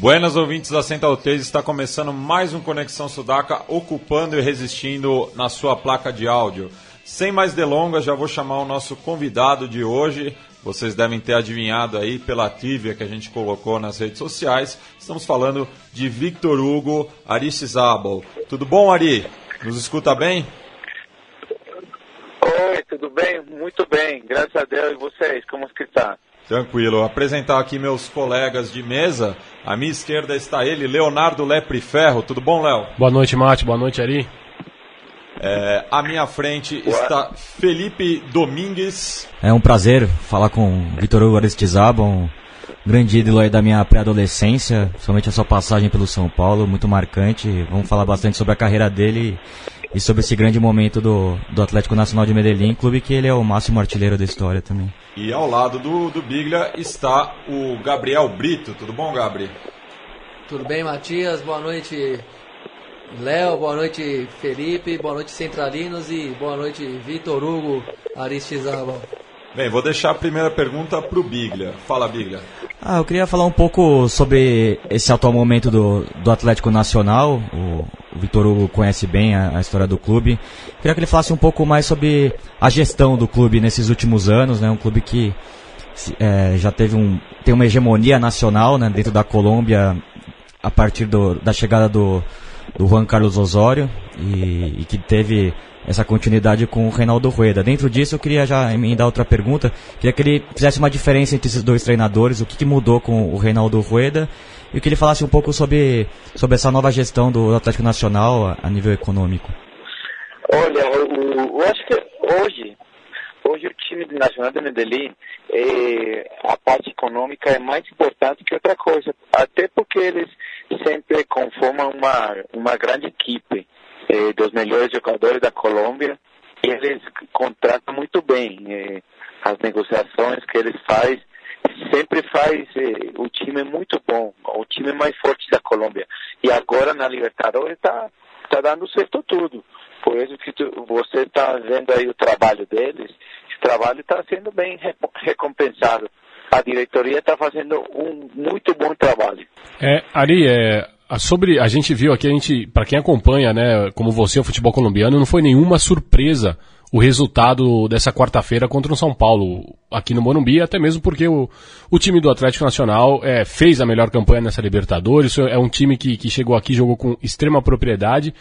Buenas ouvintes da Central 3, está começando mais um Conexão Sudaca, ocupando e resistindo na sua placa de áudio. Sem mais delongas, já vou chamar o nosso convidado de hoje. Vocês devem ter adivinhado aí pela trivia que a gente colocou nas redes sociais. Estamos falando de Victor Hugo Aristizábal. Tudo bom, Ari? Nos escuta bem? Oi, tudo bem? Muito bem, graças a Deus. E vocês, como que está? Tranquilo. Apresentar aqui meus colegas de mesa. À minha esquerda está ele, Leonardo Lepre Ferro. Tudo bom, Léo? Boa noite, Mate. Boa noite, Ari. É, à minha frente está Felipe Domingues. É um prazer falar com Vitor Hugo Aristizaba, um grande ídolo aí da minha pré-adolescência, somente a sua passagem pelo São Paulo, muito marcante. Vamos falar bastante sobre a carreira dele e sobre esse grande momento do, do Atlético Nacional de Medellín, clube que ele é o máximo artilheiro da história também. E ao lado do, do Biglia está o Gabriel Brito. Tudo bom, Gabriel? Tudo bem, Matias? Boa noite, Léo. Boa noite, Felipe. Boa noite, Centralinos. E boa noite, Vitor Hugo Aristizábal. Bem, vou deixar a primeira pergunta para o Biglia. Fala, Biglia. Ah, eu queria falar um pouco sobre esse atual momento do, do Atlético Nacional. O, o Vitor Hugo conhece bem a, a, história do clube. Queria que ele falasse um pouco mais sobre a gestão do clube nesses últimos anos, né? Um clube que é, já teve um tem uma hegemonia nacional, né? Dentro da Colômbia a partir do, da chegada do, do Juan Carlos Osório e, e que teve essa continuidade com o Reinaldo Rueda. Dentro disso, eu queria já emendar outra pergunta. Queria que ele fizesse uma diferença entre esses dois treinadores, o que, que mudou com o Reinaldo Rueda e que ele falasse um pouco sobre, sobre essa nova gestão do Atlético Nacional a, a nível econômico. Olha, eu, eu, acho que hoje, hoje o time do Nacional de Medellín, é, a parte econômica é mais importante que outra coisa, até porque eles sempre conformam uma, uma grande equipe eh, dos melhores jogadores da Colômbia e eles contratam muito bem. Eh, as negociações que eles fazem sempre faz eh, o time muito bom, o time mais forte da Colômbia. E agora na Libertadores está tá dando certo tudo. Por isso que tu, você está vendo aí o trabalho deles, esse trabalho está sendo bem recompensado. A diretoria está fazendo um muito bom trabalho. É, Ari, é, sobre a gente viu aqui, a gente, para quem acompanha, né, como você, o futebol colombiano, não foi nenhuma surpresa o resultado dessa quarta-feira contra o São Paulo aqui no Morumbi, até mesmo porque o, o time do Atlético Nacional é, fez a melhor campanha nessa Libertadores, é um time que, que chegou aqui, jogou com extrema propriedade,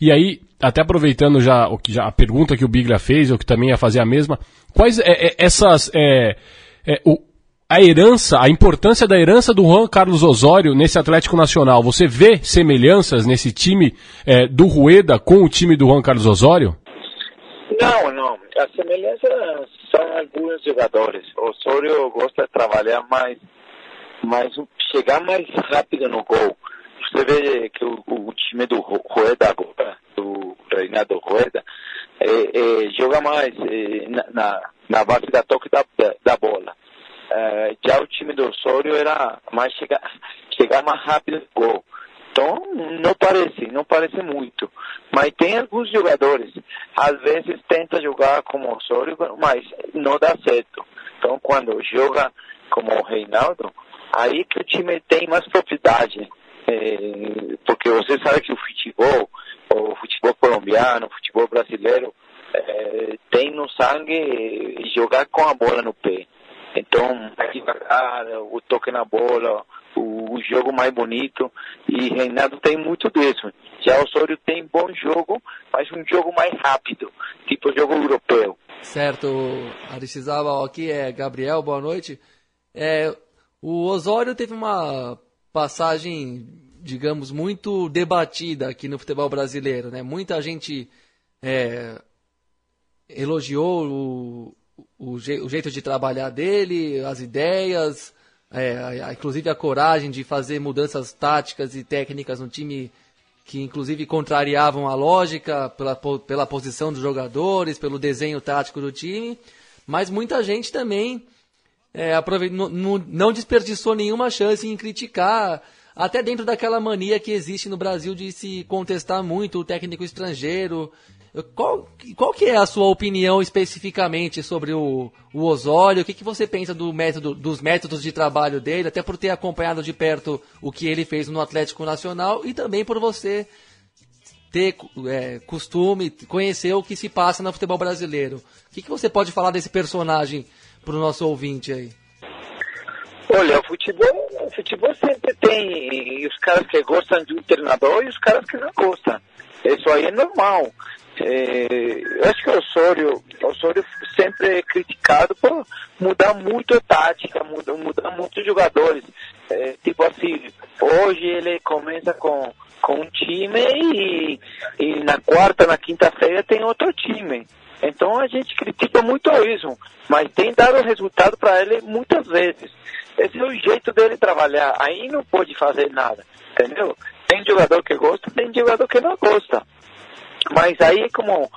e aí, até aproveitando já, o que, já a pergunta que o Biglia fez, eu que também ia fazer a mesma, quais é, é, essas, é, é, o, a herança, a importância da herança do Juan Carlos Osório nesse Atlético Nacional. Você vê semelhanças nesse time é, do Rueda com o time do Juan Carlos Osório? Não, não. As semelhanças são alguns jogadores. Osório gosta de trabalhar mais, mais chegar mais rápido no gol. Você vê que o, o time do Rueda agora, do Reinaldo Rueda, é, é, joga mais é, na, na base da toque da, da bola é, já o time do Osório era mais chegar, chegar mais rápido no gol. Então, não parece, não parece muito. Mas tem alguns jogadores, às vezes tenta jogar como Osório, mas não dá certo. Então, quando joga como o Reinaldo, aí que o time tem mais propriedade. É, porque você sabe que o futebol, o futebol colombiano, o futebol brasileiro, é, tem no sangue jogar com a bola no pé. Então, mais devagar, o toque na bola, o, jogo mais bonito. E Reinaldo tem muito disso. Já o Sório tem bom jogo, mas um jogo mais rápido, tipo jogo europeu. Certo, Aristizábal, aqui é Gabriel, boa noite. É, o Osório teve uma passagem, digamos, muito debatida aqui no futebol brasileiro. Né? Muita gente é, elogiou o, o, je, o jeito de trabalhar dele, as ideias, é, a, inclusive a coragem de fazer mudanças táticas e técnicas no time que inclusive contrariavam a lógica pela, pela posição dos jogadores, pelo desenho tático do time, mas muita gente também é, não, não desperdiçou nenhuma chance em criticar, até dentro daquela mania que existe no Brasil de se contestar muito o técnico estrangeiro. Qual, qual que é a sua opinião especificamente sobre o, o Osório? O que, que você pensa do método, dos métodos de trabalho dele, até por ter acompanhado de perto o que ele fez no Atlético Nacional e também por você ter é, costume, conhecer o que se passa no futebol brasileiro. O que, que você pode falar desse personagem para o nosso ouvinte aí? Olha, o futebol, o futebol sempre tem os caras que gostam de um treinador e os caras que não gostam. Isso aí é normal. É, eu acho que o Osório, o Osório sempre é criticado por mudar muito a tática, mudar, mudar muito os jogadores. É, tipo assim, hoje ele começa com, com um time e, e na quarta, na quinta-feira tem outro time. Então a gente critica muito isso, mas tem dado resultado para ele muitas vezes. Esse é o jeito dele trabalhar. Aí não pode fazer nada, entendeu? Tem jogador que gosta, tem jogador que não gosta. Mas aí como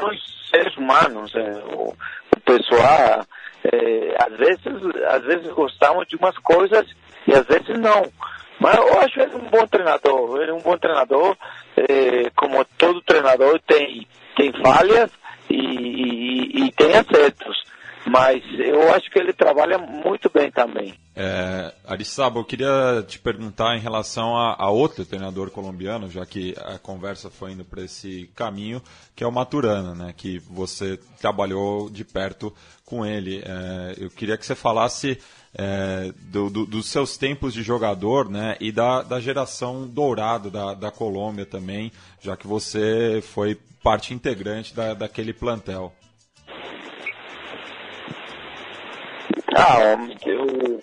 nós seres humanos, é, o, o, pessoal, é, às vezes, às vezes gostamos de umas coisas e às vezes não. Mas eu acho ele um bom treinador. Ele é um bom treinador. É, como todo treinador tem, tem falhas e, e, e tem acertos mas eu acho que ele trabalha muito bem também. É, Arissaba, eu queria te perguntar em relação a, a, outro treinador colombiano, já que a conversa foi indo para esse caminho, que é o Maturana, né, que você trabalhou de perto com ele. É, eu queria que você falasse é, do, do, dos seus tempos de jogador né, e da, da geração dourada da, da Colômbia também, já que você foi parte integrante da, daquele plantel. Ah, eu,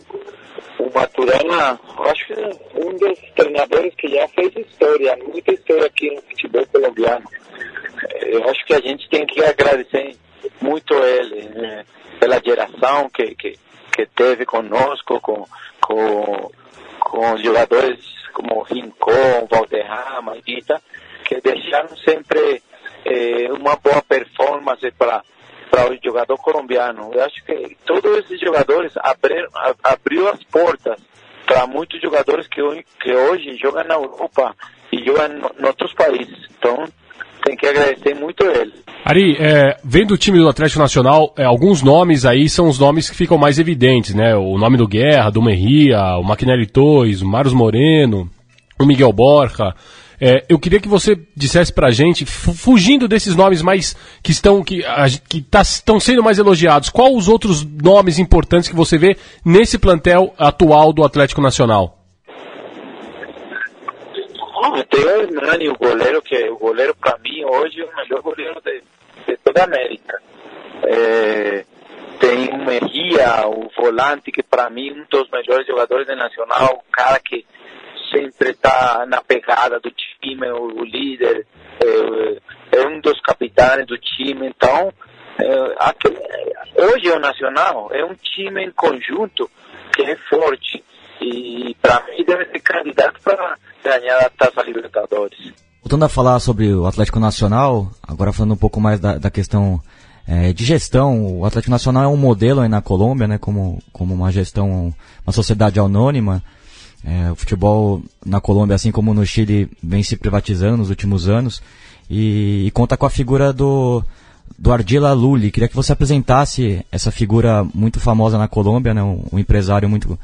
o Maturana, acho que um dos treinadores que já fez história, muita história aqui no futebol colombiano. Eu acho que a gente tem que agradecer muito ele, né, pela geração que, que, que teve conosco, com, com, com jogadores como Rincon, Valderrama, Guita, que deixaram sempre eh, uma boa performance para para o jogador colombiano. Eu acho que todos esses jogadores abriram, abriu as portas para muitos jogadores que, que hoje jogam na Europa e jogam em outros países. Então, tem que agradecer muito ele. Ari, é, vendo o time do Atlético Nacional, é, alguns nomes aí são os nomes que ficam mais evidentes, né? O nome do Guerra, do Merria, o Maquinelli Tois, o Marcos Moreno, o Miguel Borja. É, eu queria que você dissesse pra gente, fugindo desses nomes mais que estão que, que tá, estão sendo mais elogiados, qual os outros nomes importantes que você vê nesse plantel atual do Atlético Nacional? tem o Hernani, o goleiro, que o goleiro para mim hoje é o melhor goleiro de, de toda a América. É, tem o Mejia, o volante, que para mim é um dos melhores jogadores do Nacional, o cara que sempre está na pegada do time, o, líder, é, é, um dos capitães do time. Então, é, hoje o Nacional é um time em conjunto que é forte e para mim deve ser candidato para ganhar a Taça Libertadores. Voltando a falar sobre o Atlético Nacional, agora falando um pouco mais da, da questão é, de gestão, o Atlético Nacional é um modelo aí na Colômbia, né, como, como uma gestão, uma sociedade anônima, é, o futebol na Colômbia, assim como no Chile, vem se privatizando nos últimos anos e, e conta com a figura do, do Ardila Lulli. Queria que você apresentasse essa figura muito famosa na Colômbia, né, um, um empresário muito,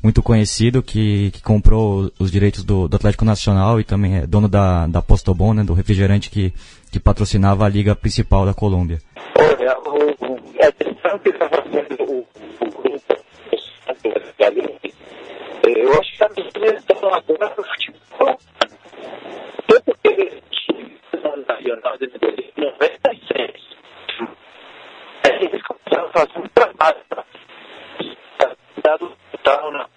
muito conhecido que, que comprou os direitos do, do, Atlético Nacional e também é dono da, da Postobon, né, do refrigerante que, que patrocinava a liga principal da Colômbia. Olha, o, a atenção que está fazendo o, o eu acho que a Minas estão agora no futebol. Até porque eles no Nacional de Medellín em 96. Aí eles começaram a fazer um trabalho para dado total na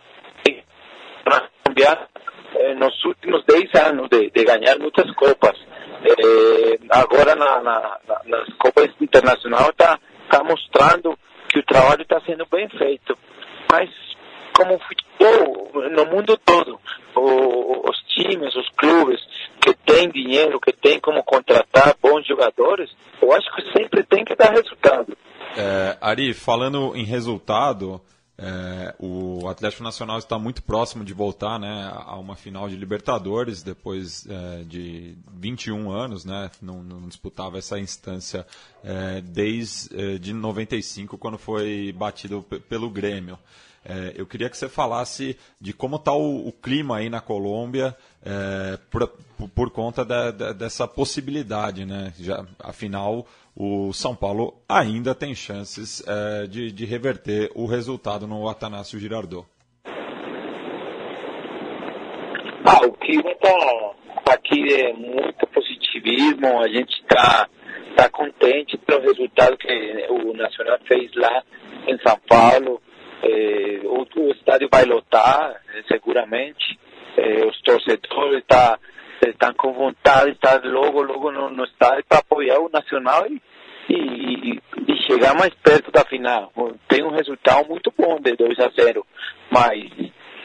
cambiar eh, nos últimos 10 anos de, de ganhar muitas copas. Eh, agora na, na, na, nas copas internacionais está tá mostrando que o trabalho está sendo bem feito. Mas como o futebol no mundo todo. O, os times, os clubes que têm dinheiro, que têm como contratar bons jogadores, eu acho que sempre tem que dar resultado. É, Ari, falando em resultado, é, o Atlético Nacional está muito próximo de voltar né, a uma final de Libertadores, depois é, de 21 anos, né, não, não disputava essa instância é, desde é, de 95, quando foi batido pelo Grêmio. É, eu queria que você falasse de como está o, o, clima aí na Colômbia é, por, por, conta da, da, dessa possibilidade, né? Já, afinal, o São Paulo ainda tem chances é, de, de, reverter o resultado no Atanásio Girardot. Ah, o clima está aqui é muito positivismo, a gente está tá contente pelo resultado que o Nacional fez lá em São Paulo o, o, estádio vai lotar, é, seguramente. É, os torcedores tá, estão com vontade de estar logo, logo no, no estádio para apoiar o Nacional e, e, e, chegar mais perto da final. Tem um resultado muito bom de 2 a 0, mas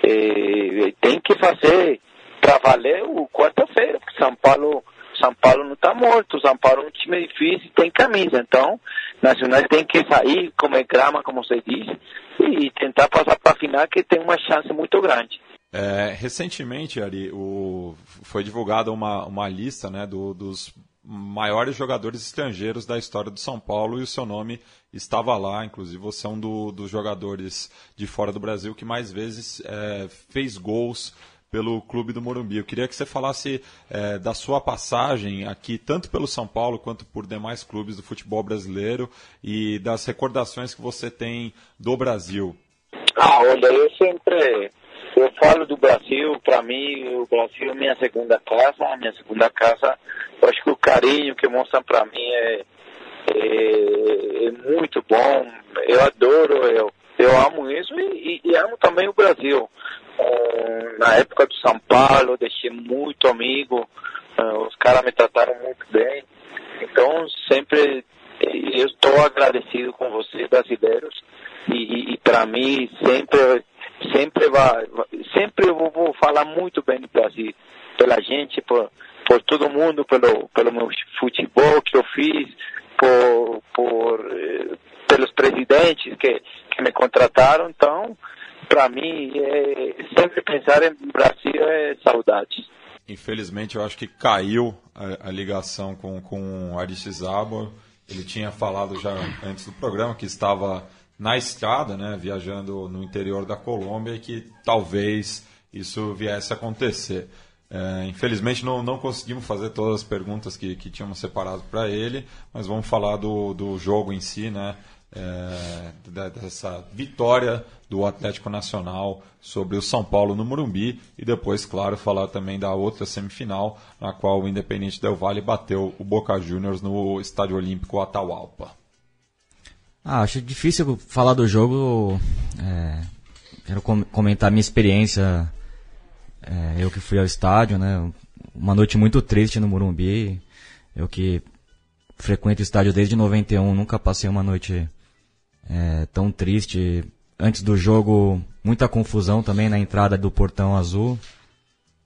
é, tem que fazer para valer o quarta-feira, porque São Paulo são Paulo não está morto, São Paulo é um time difícil tem camisa. Então, Nacional tem que sair, comer grama, como você disse, e tentar passar para a final, que tem uma chance muito grande. É, recentemente, Ari, o, foi divulgada uma, uma lista né, do, dos maiores jogadores estrangeiros da história do São Paulo e o seu nome estava lá. Inclusive, você é um do, dos jogadores de fora do Brasil que mais vezes é, fez gols pelo clube do Morumbi. Eu queria que você falasse é, da sua passagem aqui, tanto pelo São Paulo quanto por demais clubes do futebol brasileiro e das recordações que você tem do Brasil. Ah, olha, eu sempre eu falo do Brasil, para mim o Brasil é minha segunda casa, minha segunda casa. Eu acho que o carinho que mostram para mim é, é, é, muito bom. Eu adoro, eu, eu amo isso e, e, e amo também o Brasil na época do São Paulo, deixei muito amigo, uh, os caras me trataram muito bem. Então, sempre eu estou agradecido com vocês, brasileiros, e, e, e para mim sempre sempre vai sempre eu vou falar muito bem do Brasil pela gente por por todo mundo pelo pelo meu futebol que eu fiz por por eh, pelos presidentes que que me contrataram então para mim, é, sempre pensar em Brasil é saudade. Infelizmente, eu acho que caiu a, a ligação com, com o Aristizábal. Ele tinha falado já antes do programa que estava na estrada, né, viajando no interior da Colômbia e que talvez isso viesse a acontecer. É, infelizmente não, não conseguimos fazer todas as perguntas que, que tínhamos separado para ele, mas vamos falar do, do jogo em si, né? É, dessa vitória do Atlético Nacional sobre o São Paulo no Morumbi e depois, claro, falar também da outra semifinal na qual o Independente Del Valle bateu o Boca Juniors no Estádio Olímpico Atahualpa. Ah, acho difícil falar do jogo. É, quero com comentar minha experiência. É, eu que fui ao estádio, né? Uma noite muito triste no Morumbi. Eu que frequento o estádio desde 91, nunca passei uma noite é, tão triste. Antes do jogo, muita confusão também na entrada do Portão Azul.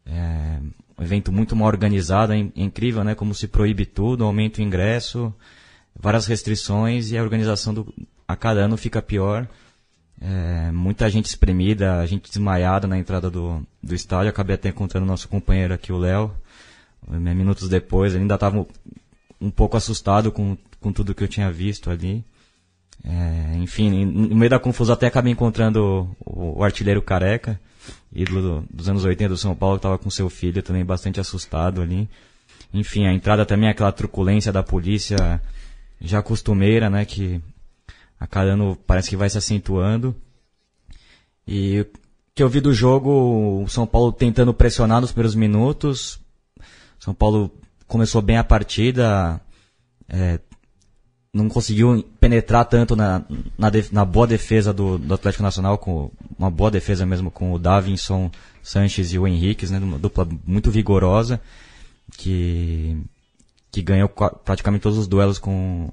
É, um evento muito mal organizado, é incrível, né? Como se proíbe tudo, aumenta o ingresso, várias restrições e a organização do, a cada ano fica pior. É, muita gente espremida, gente desmaiada na entrada do, do estádio. Acabei até encontrando nosso companheiro aqui, o Léo. Minutos depois, ele ainda estava um pouco assustado com, com tudo que eu tinha visto ali. É, enfim, no meio da confusão até acabei encontrando o, o artilheiro careca, ídolo dos anos 80 do São Paulo, que estava com seu filho também bastante assustado ali. Enfim, a entrada também é aquela truculência da polícia já costumeira, né, que a cada ano parece que vai se acentuando. E o que eu vi do jogo, o São Paulo tentando pressionar nos primeiros minutos. São Paulo começou bem a partida, é, não conseguiu penetrar tanto na, na, na boa defesa do, do, Atlético Nacional, com uma boa defesa mesmo com o Davinson, Sanches e o Henriques, né, uma dupla muito vigorosa, que, que ganhou praticamente todos os duelos com,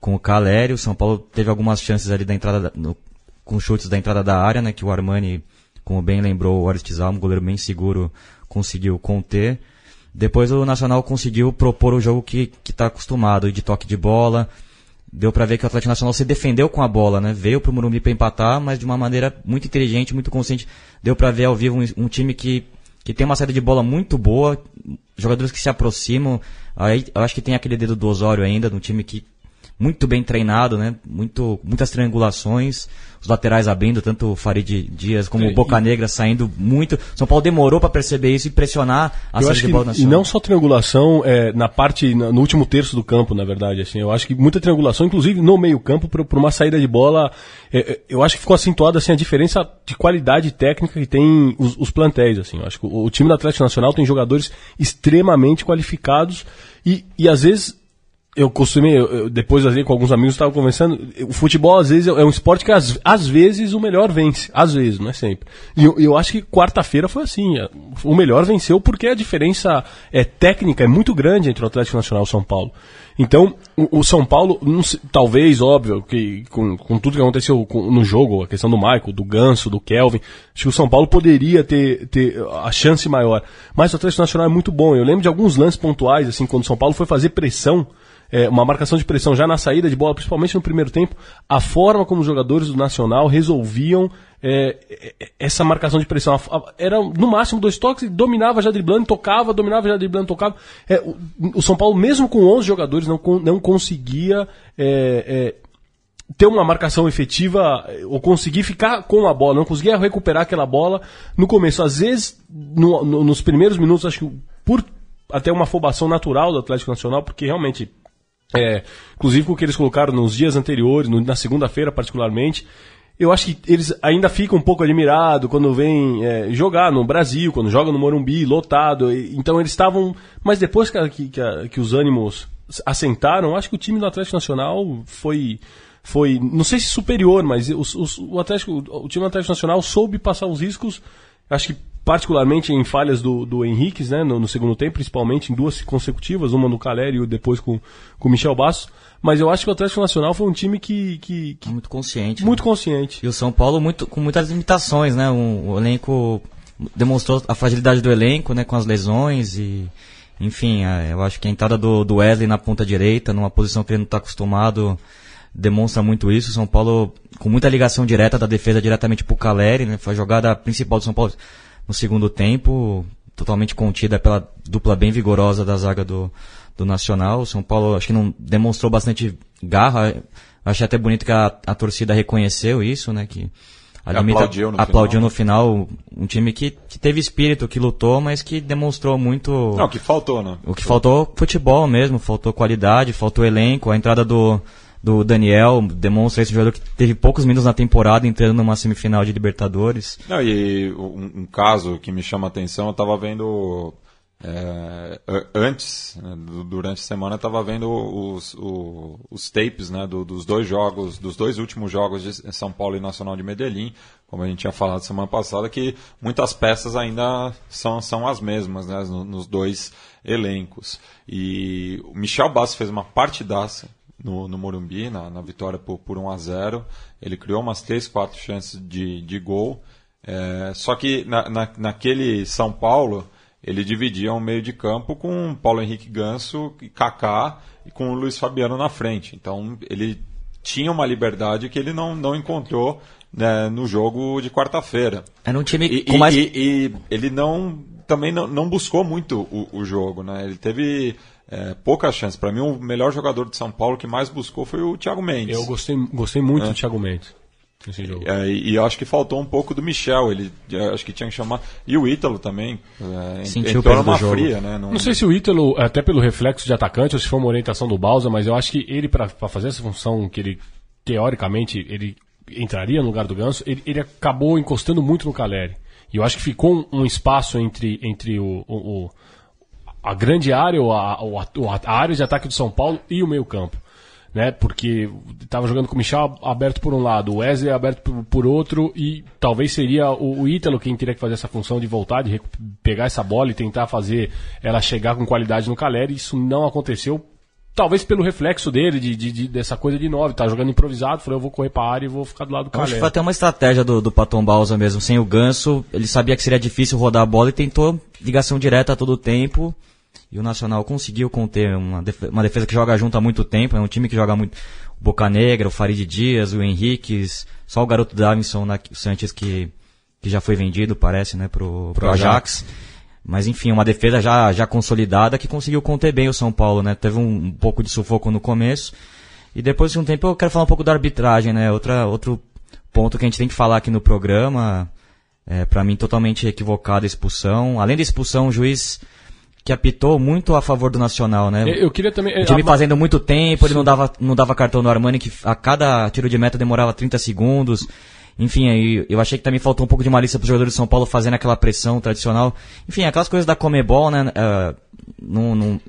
com o Calério. O São Paulo teve algumas chances ali da entrada, no, com chutes da entrada da área, né? Que o Armani, como bem lembrou, o Aristizário, um goleiro bem seguro, conseguiu conter. Depois o Nacional conseguiu propor o jogo que está acostumado, de toque de bola. Deu para ver que o Atlético Nacional se defendeu com a bola, né? Veio pro Morumbi para empatar, mas de uma maneira muito inteligente, muito consciente. Deu para ver ao vivo um, um, time que, que tem uma saída de bola muito boa, jogadores que se aproximam. Aí eu acho que tem aquele dedo do Osório ainda, de um time que muito bem treinado, né? Muito, muitas triangulações, os laterais abrindo, tanto o Farid Dias como é, o Boca Negra saindo muito. São Paulo demorou para perceber isso e pressionar a saída de bola. E não só triangulação é, na parte, no último terço do campo, na verdade. Assim, eu acho que muita triangulação, inclusive no meio campo, por, uma saída de bola. É, é, eu acho que ficou acentuada assim, a diferença de qualidade técnica que tem os, os plantéis. Assim. Eu acho que o, o time do Atlético Nacional tem jogadores extremamente qualificados e, e às vezes eu costumei, eu, eu, depois ali com alguns amigos estava conversando, o futebol às vezes é um esporte que às, às vezes o melhor vence, às vezes, não é sempre. E eu, eu acho que quarta-feira foi assim, é, o melhor venceu porque a diferença é, técnica é muito grande entre o Atlético Nacional e o São Paulo. Então, o, o São Paulo, sei, talvez, óbvio, que com, com tudo que aconteceu com, no jogo, a questão do Michael, do Ganso, do Kelvin, acho que o São Paulo poderia ter, ter a chance maior. Mas o Atlético Nacional é muito bom. Eu lembro de alguns lances pontuais, assim, quando o São Paulo foi fazer pressão, é, uma marcação de pressão já na saída de bola, principalmente no primeiro tempo, a forma como os jogadores do Nacional resolviam é, é essa marcação de pressão. Era no máximo dois toques, dominava já driblando, tocava, dominava já driblando, tocava. É, o, o, São Paulo, mesmo com 11 jogadores, não, não conseguia é, é, ter uma marcação efetiva ou conseguir ficar com a bola, não conseguia recuperar aquela bola no começo. Às vezes, no, no, nos primeiros minutos, acho que por até uma afobação natural do Atlético Nacional, porque realmente é, inclusive com o que eles colocaram nos dias anteriores, no, na segunda-feira particularmente, eu acho que eles ainda ficam um pouco admirados quando vêm é, jogar no Brasil, quando jogam no Morumbi, lotado. E, então eles estavam. Mas depois que, que, que, os ânimos assentaram, acho que o time do Atlético Nacional foi. foi não sei se superior, mas os, os, o, Atlético, o time do Atlético Nacional soube passar os riscos. Acho que particularmente em falhas do, do Henrique, né, no, no, segundo tempo, principalmente em duas consecutivas, uma no Caleri e depois com o Michel Basso. Mas eu acho que o Atlético Nacional foi um time que. que, que muito consciente. Muito né? consciente. E o São Paulo muito, com muitas limitações, né? O, o, elenco demonstrou a fragilidade do elenco, né? Com as lesões e. Enfim, eu acho que a entrada do, do Wesley na ponta direita, numa posição que ele não está acostumado, demonstra muito isso. O São Paulo, com muita ligação direta da defesa diretamente para o Caleri, né? Foi a jogada principal do São Paulo no segundo tempo, totalmente contida pela dupla bem vigorosa da zaga do, do Nacional. O São Paulo acho que não demonstrou bastante garra. Achei até bonito que a, a torcida reconheceu isso, né? Que a limita, aplaudiu, no, aplaudiu final. no final um time que, que teve espírito, que lutou, mas que demonstrou muito. Não, o que faltou, né? O que faltou futebol mesmo, faltou qualidade, faltou elenco, a entrada do, do Daniel demonstra esse jogador que teve poucos minutos na temporada entrando numa semifinal de Libertadores. Não, e um, um caso que me chama a atenção, eu estava vendo é, antes, né, durante a semana, estava vendo os, os, os, tapes né, do, dos dois jogos, dos dois últimos jogos de São Paulo e Nacional de Medellín, como a gente tinha falado semana passada, que muitas peças ainda são, são as mesmas né, nos dois elencos. E o Michel Bassi fez uma partidaça no, no Morumbi, na, na vitória por, por 1 a 0 Ele criou umas 3, 4 chances de, de gol. É, só que na, na, naquele São Paulo, ele dividia um meio de campo com Paulo Henrique Ganso e Kaká e com o Luiz Fabiano na frente. Então ele tinha uma liberdade que ele não, não encontrou né, no jogo de quarta-feira. Era um time e, com mais... E, e, ele não também não, não buscou muito o, o jogo. Né? Ele teve é, poucas chances. Para mim, o melhor jogador de São Paulo que mais buscou foi o Thiago Mendes. Eu gostei, gostei muito é. do Thiago Mendes. Nesse jogo. É, e eu acho que faltou um pouco do Michel, ele acho que tinha que chamar. E o Ítalo também. É, Sentiu entrou numa fria, né? Não... não... sei se o Ítalo, até pelo reflexo de atacante, ou se foi uma orientação do Balsa, mas eu acho que ele, para fazer essa função que ele, teoricamente, ele entraria no lugar do Ganso, ele, ele acabou encostando muito no Caleri. E eu acho que ficou um, um espaço entre, entre o, o, o a grande área, ou a, ou a, a, área de ataque do São Paulo e o meio-campo. Né, porque estava jogando com o Michel aberto por um lado, o Wesley aberto por, por outro, e talvez seria o, o, Ítalo quem teria que fazer essa função de voltar, de pegar essa bola e tentar fazer ela chegar com qualidade no Caleri. Isso não aconteceu talvez pelo reflexo dele, de, de- de- dessa coisa de nove, tá jogando improvisado, falou, eu vou correr pra área e vou ficar do lado do Eu acho que foi até uma estratégia do, do Paton Balsa mesmo. Sem o Ganso, ele sabia que seria difícil rodar a bola e tentou ligação direta a todo tempo. E o Nacional conseguiu conter uma defesa, uma defesa que joga junto há muito tempo. É um time que joga muito. O Boca Negra, o Farid Dias, o Henriques, só o garoto Davinson, na- o Sanches que, que já foi vendido, parece, né, pro, pro Ajax. Mas enfim, uma defesa já, já consolidada que conseguiu conter bem o São Paulo, né? Teve um, um pouco de sufoco no começo. E depois de um tempo eu quero falar um pouco da arbitragem, né? Outra, outro ponto que a gente tem que falar aqui no programa, é, para mim totalmente equivocada a expulsão. Além da expulsão, o juiz que apitou muito a favor do Nacional, né? Eu, eu queria também. O time a- fazendo muito tempo, ele não dava, não dava cartão no Armani, que a cada tiro de meta demorava 30 segundos. Enfim, aí eu achei que também faltou um pouco de malícia para os jogadores de São Paulo fazendo aquela pressão tradicional. Enfim, aquelas coisas da Comebol, né? eh, não, não,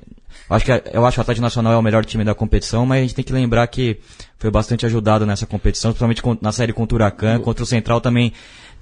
eu acho que eu acho que o Atlético Nacional é o melhor time da competição, mas a gente tem que lembrar que foi bastante ajudado nessa competição, principalmente na série contra o Huracan, contra o Central também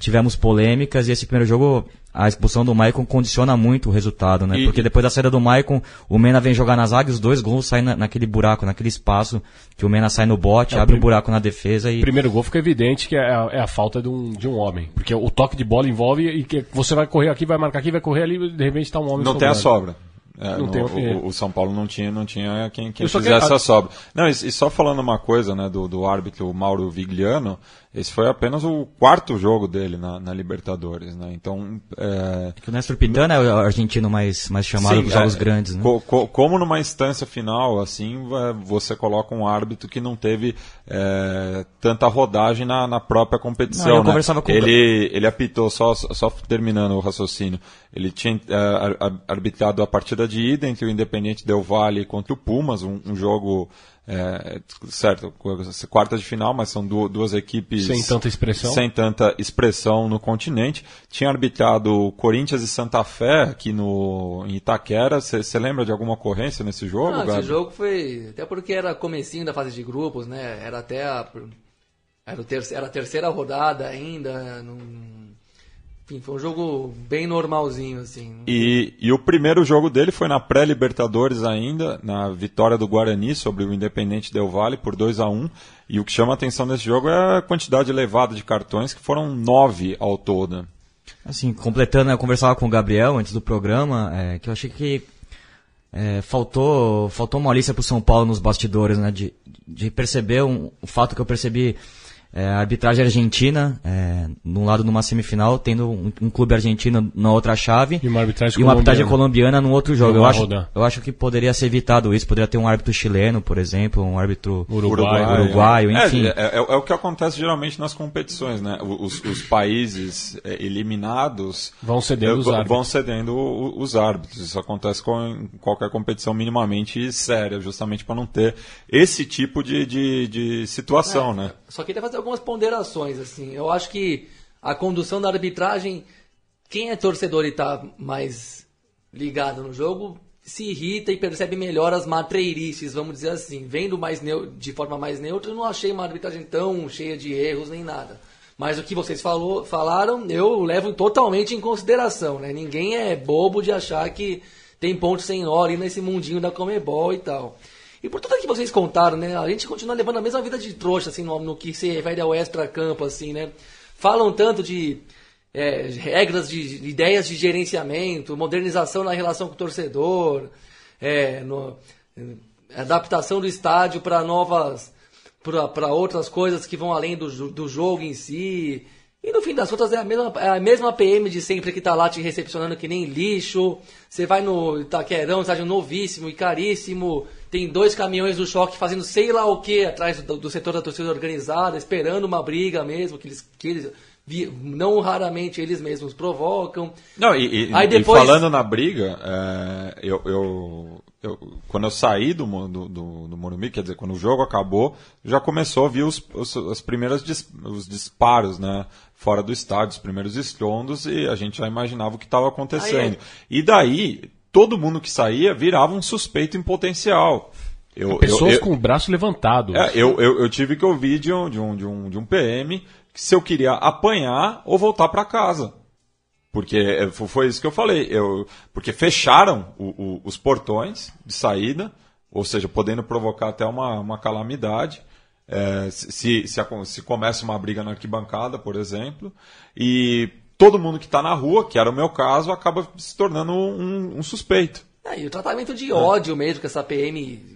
tivemos polêmicas e esse primeiro jogo a expulsão do Maicon condiciona muito o resultado, né? E- Porque depois da saída do Maicon, o Mena vem jogar na zaga e os dois gols saem na- naquele buraco, naquele espaço que o Mena sai no bote, É, o abre um prim- buraco na defesa e O primeiro gol fica evidente que é a, é a falta de um, de um homem. Porque o toque de bola envolve e que você vai correr aqui, vai marcar aqui, vai correr ali, de repente tá um homem Não tem a sobra. É, Não no- tem o- o, o São Paulo não tinha, não tinha quem, quem fizesse quero- a sobra. Não, e, e só falando uma coisa né, do, do árbitro Mauro Vigliano, esse foi apenas o quarto jogo dele na, na Libertadores. Né? Então, é, que o Néstor Pitana é o argentino mais, mais chamado dos jogos é, grandes, né? co- co- como numa instância final, assim, é, você coloca um árbitro que não teve é, tanta rodagem na, na própria competição. Não, eu né? conversava com ele, ele apitou, só, só terminando o raciocínio, ele tinha é, ar- ar- arbitrado a partida de ida entre o Independente Del Valle contra o Pumas, um, um jogo. É, certo, quarta de final, mas são du- duas equipes Sem tanta expressão. sem tanta expressão no continente. Tinha arbitrado Corinthians e Santa Fé aqui no em Itaquera. Você lembra de alguma ocorrência nesse jogo, Não, Gabi? esse jogo foi. Até porque era comecinho da fase de grupos, né? Era até a. Era, o terce- era a terceira rodada ainda. Não, enfim, foi um jogo bem normalzinho, assim. E, e o primeiro jogo dele foi na pré-Libertadores ainda, na vitória do Guarani sobre o Independente Del Valle por 2 a 1 E o que chama a atenção nesse jogo é a quantidade elevada de cartões, que foram nove ao todo. Assim, completando, eu conversava com o Gabriel antes do programa, é, que eu achei que é, faltou, faltou malícia pro São Paulo nos bastidores, né? De, de perceber um, o fato que eu percebi é, a arbitragem argentina, é, num lado numa semifinal, tendo um, um clube argentino na outra chave. E uma arbitragem E uma arbitragem colombiana. colombiana num outro jogo. Eu acho, rodar. eu acho que poderia ser evitado isso. Poderia ter um árbitro chileno, por exemplo, um árbitro Uruguai, uruguaio, É, enfim. É, é- é o que acontece geralmente nas competições, né? Os, os países é, eliminados Vão cedendo é, os vão- árbitros. vão cedendo os árbitros. Isso acontece com em qualquer competição minimamente séria, justamente para não ter esse tipo de, de, de situação, né? Só queria fazer algumas ponderações, assim. Eu acho que a condução da arbitragem, quem é torcedor e tá mais ligado no jogo, se irrita e percebe melhor as matreirices, vamos dizer assim. Vendo mais de forma mais neutra, eu não achei uma arbitragem tão cheia de erros nem nada. Mas o que vocês falou, falaram, eu levo totalmente em consideração, né? Ninguém é bobo de achar que tem ponto sem ali nesse mundinho da Comebol e tal. E por tudo que vocês contaram, né? A gente continua levando a mesma vida de trouxa, assim, no, no que se refere ao extra-campo, assim, né? Falam tanto de é, regras, de, de ideias de gerenciamento, modernização na relação com o torcedor, é, no- é, adaptação do estádio para novas, para outras coisas que vão além do, do jogo em si. E no fim das contas é a mesma, é a mesma PM de sempre que tá lá te recepcionando que nem lixo. Você vai no Itaquerão, estádio novíssimo e caríssimo. Tem dois caminhões do choque fazendo sei lá o que atrás do, do setor da torcida organizada, esperando uma briga mesmo, que eles, que eles não raramente eles mesmos provocam. Não, e, e- Aí e depois- falando na briga, é, eu, eu- eu- quando eu saí do, do, do, do Morumbi, quer dizer, quando o jogo acabou, já começou a vir os, os, as primeiras dis- os disparos, né? Fora do estádio, os primeiros estrondos, e a gente já imaginava o que estava acontecendo. E daí, todo mundo que saía virava um suspeito em potencial. Eu, Pessoas eu- eu- com o braço levantado. é, eu, eu, eu tive que ouvir de um, de, um, de, um, de um PM que se eu queria apanhar ou voltar para casa. Porque é, fo- foi isso que eu falei. Eu, porque fecharam o- o- os portões de saída, ou seja, podendo provocar até uma, uma calamidade. É, se, se, se, começa uma briga na arquibancada, por exemplo, e todo mundo que está na rua, que era o meu caso, acaba se tornando um, um suspeito. É, e o tratamento de ódio mesmo que essa PM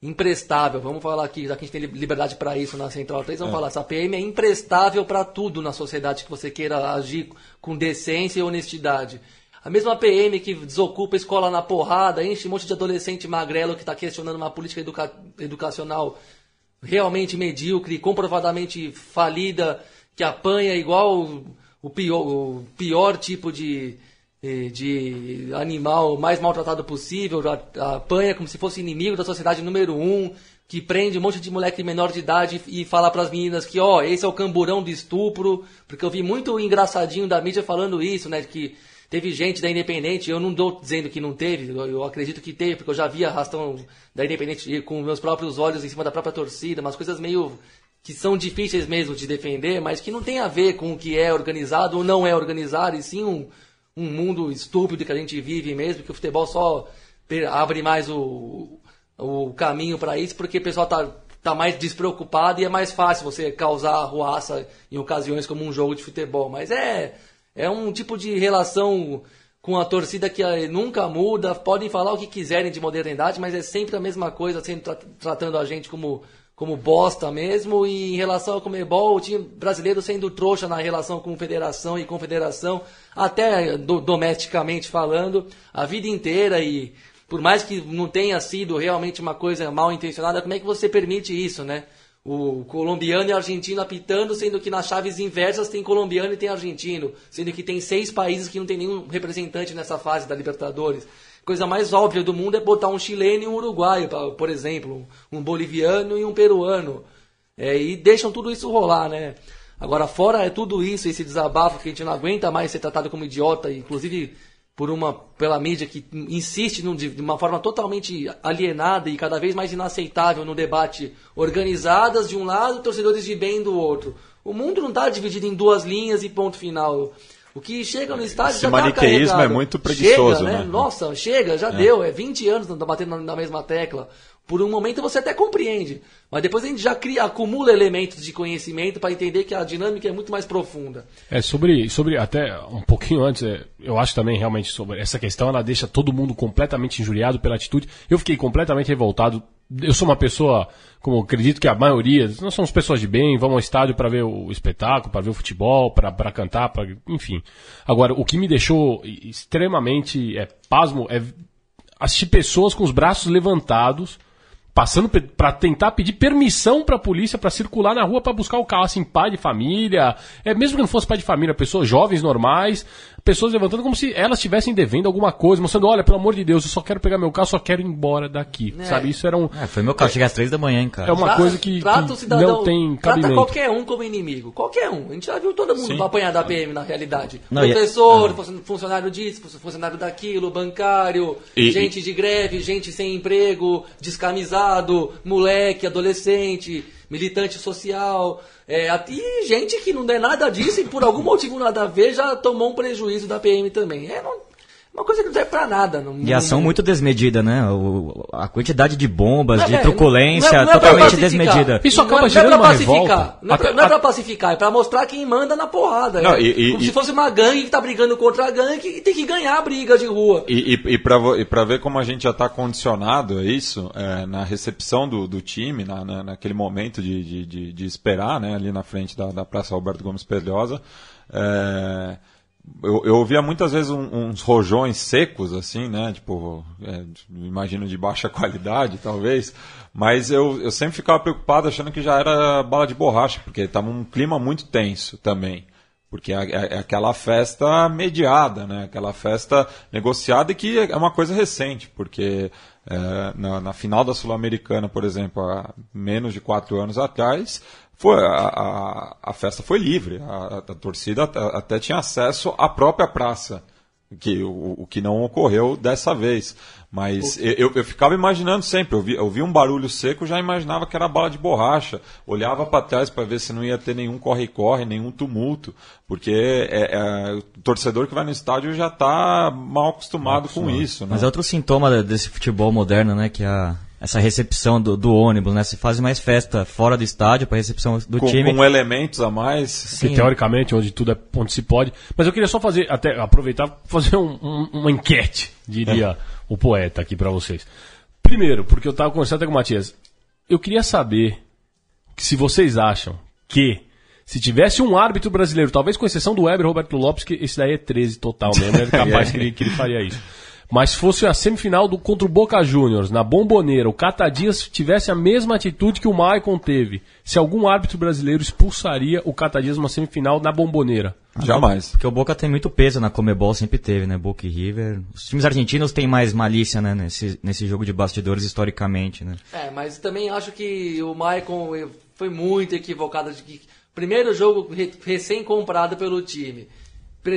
imprestável, vamos falar aqui, já que a gente tem liberdade para isso na Central 3, vamos é. falar, essa PM é imprestável para tudo na sociedade que você queira agir com decência e honestidade. A mesma PM que desocupa a escola na porrada, enche um monte de adolescente magrelo que está questionando uma política educa educacional realmente medíocre, comprovadamente falida, que apanha igual o pior, o pior tipo de, de animal mais maltratado possível, apanha como se fosse inimigo da sociedade número um, que prende um monte de moleque menor de idade e fala para as meninas que, ó, esse é o camburão do estupro, porque eu vi muito engraçadinho da mídia falando isso, né, que teve gente da Independente, eu não estou dizendo que não teve, eu acredito que teve, porque eu já vi arrastão da Independente com meus próprios olhos em cima da própria torcida, umas coisas meio que são difíceis mesmo de defender, mas que não tem a ver com o que é organizado ou não é organizado, e sim um, um mundo estúpido que a gente vive mesmo, que o futebol só abre mais o, o caminho para isso, porque o pessoal está tá mais despreocupado e é mais fácil você causar arruaça em ocasiões como um jogo de futebol. Mas é, é um tipo de relação com a torcida que eh, nunca muda, podem falar o que quiserem de modernidade, mas é sempre a mesma coisa, sempre tra tratando a gente como como bosta mesmo, e em relação ao Comebol, o time brasileiro sendo trouxa na relação com federação e confederação, até do, domesticamente falando, a vida inteira, e por mais que não tenha sido realmente uma coisa mal intencionada, como é que você permite isso, né? O colombiano e argentino apitando, sendo que nas chaves inversas tem colombiano e tem argentino, sendo que tem seis países que não tem nenhum representante nessa fase da Libertadores coisa mais óbvia do mundo é botar um chileno e um uruguaio, por exemplo, um boliviano e um peruano. É, e deixam tudo isso rolar, né? Agora, fora é tudo isso, esse desabafo que a gente não aguenta mais ser tratado como idiota, inclusive por uma pela mídia que insiste num, de uma forma totalmente alienada e cada vez mais inaceitável no debate, organizadas de um lado, torcedores de bem do outro. O mundo não está dividido em duas linhas e ponto final. O que chega no estádio Esse já tá maniqueísmo tá é muito preguiçoso, chega, né? né? Nossa, chega, já é. deu. É 20 anos batendo na mesma tecla. Por um momento você até compreende, mas depois a gente já cria, acumula elementos de conhecimento para entender que a dinâmica é muito mais profunda. É sobre, sobre até um pouquinho antes, é, eu acho também realmente sobre essa questão, ela deixa todo mundo completamente injuriado pela atitude. Eu fiquei completamente revoltado eu sou uma pessoa, como acredito que a maioria, nós somos pessoas de bem, vamos ao estádio para ver o espetáculo, para ver o futebol, para cantar, pra, enfim. Agora, o que me deixou extremamente é, pasmo é assistir pessoas com os braços levantados, passando para tentar pedir permissão para a polícia para circular na rua para buscar o carro, assim, pai de família, é mesmo que não fosse pai de família, pessoas jovens normais, pessoas levantando como se elas estivessem devendo alguma coisa, mostrando, olha, pelo amor de Deus, eu só quero pegar meu carro, só quero ir embora daqui. É. Sabe? Isso era um. É, foi meu carro, é, cheguei às três da manhã, hein, cara. É uma coisa que, que cidadão, não tem cabimento. Trata qualquer um como inimigo. Qualquer um. A gente já viu todo mundo Sim. apanhar da PM na realidade. Não, Professor, é... funcionário disso, funcionário daquilo, bancário, e, gente e... de greve, gente sem emprego, descamisado, moleque, adolescente militante social, é, e gente que não é nada disso e por algum motivo nada a ver já tomou um prejuízo da PM também. É, não, uma coisa que não serve pra nada. Não, e ação muito desmedida, né? O, a quantidade de bombas, de é, truculência, não é, não é totalmente desmedida. Isso acaba não, gerando não é uma revolta. Não é, pra, não é pra pacificar, é pra mostrar quem manda na porrada. Não, é. e, e, Como e, se fosse uma gangue que tá brigando contra a gangue e tem que ganhar a briga de rua. E, e, e, pra, e pra ver como a gente já tá condicionado a isso, é, na recepção do, do time, na, na, naquele momento de, de, de, de, esperar, né, ali na frente da, da Praça Alberto Gomes Pedrosa, é, eu, eu ouvia muitas vezes um, uns rojões secos, assim, né? Tipo, é, imagino de baixa qualidade, talvez. Mas eu, eu sempre ficava preocupado achando que já era bala de borracha, porque estava um clima muito tenso também. Porque é, é, é, aquela festa mediada, né? Aquela festa negociada que é uma coisa recente, porque é, na, na final da Sul-Americana, por exemplo, há menos de quatro anos atrás, foi, a, a, a, festa foi livre, a, a torcida até, até, tinha acesso à própria praça que o, o que não ocorreu dessa vez. Mas eu, eu ficava imaginando sempre, eu vi, eu vi um barulho seco, já imaginava que era bala de borracha, olhava para trás para ver se não ia ter nenhum corre-corre, nenhum tumulto, porque é, é, o torcedor que vai no estádio já está mal acostumado com isso. Né? Mas é outro sintoma desse futebol moderno, né, que é a, essa recepção do, do, ônibus, né? Se faz mais festa fora do estádio para recepção do com, time. Com elementos a mais. Sim. teoricamente, onde tudo é onde se pode. Mas eu queria só fazer, até aproveitar, fazer um, um, uma enquete, diria é. o poeta aqui para vocês. Primeiro, porque eu estava conversando até com o Matias, eu queria saber se vocês acham que se tivesse um árbitro brasileiro, talvez com exceção do Weber Roberto Lopes, que esse daí é 13 total mesmo, é capaz que, ele, que ele faria isso. Mas fosse a semifinal do, contra o Boca Juniors, na Bomboneira, o Catadias tivesse a mesma atitude que o Maicon teve, se algum árbitro brasileiro expulsaria o Catadias numa semifinal na Bomboneira? Jamais. Porque o Boca tem muito peso na Comebol, sempre teve, né? Boca e River. Os times argentinos têm mais malícia, né? Nesse, nesse jogo de bastidores historicamente, né? É, mas também acho que o Maicon foi muito equivocado. De que, primeiro jogo recém-comprado pelo time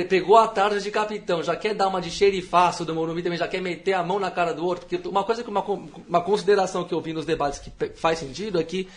pegou a tarde de capitão, já quer dar uma de xerifaço do Morumbi também, já quer meter a mão na cara do outro. Porque uma coisa que uma, uma consideração que eu vi nos debates que faz sentido é que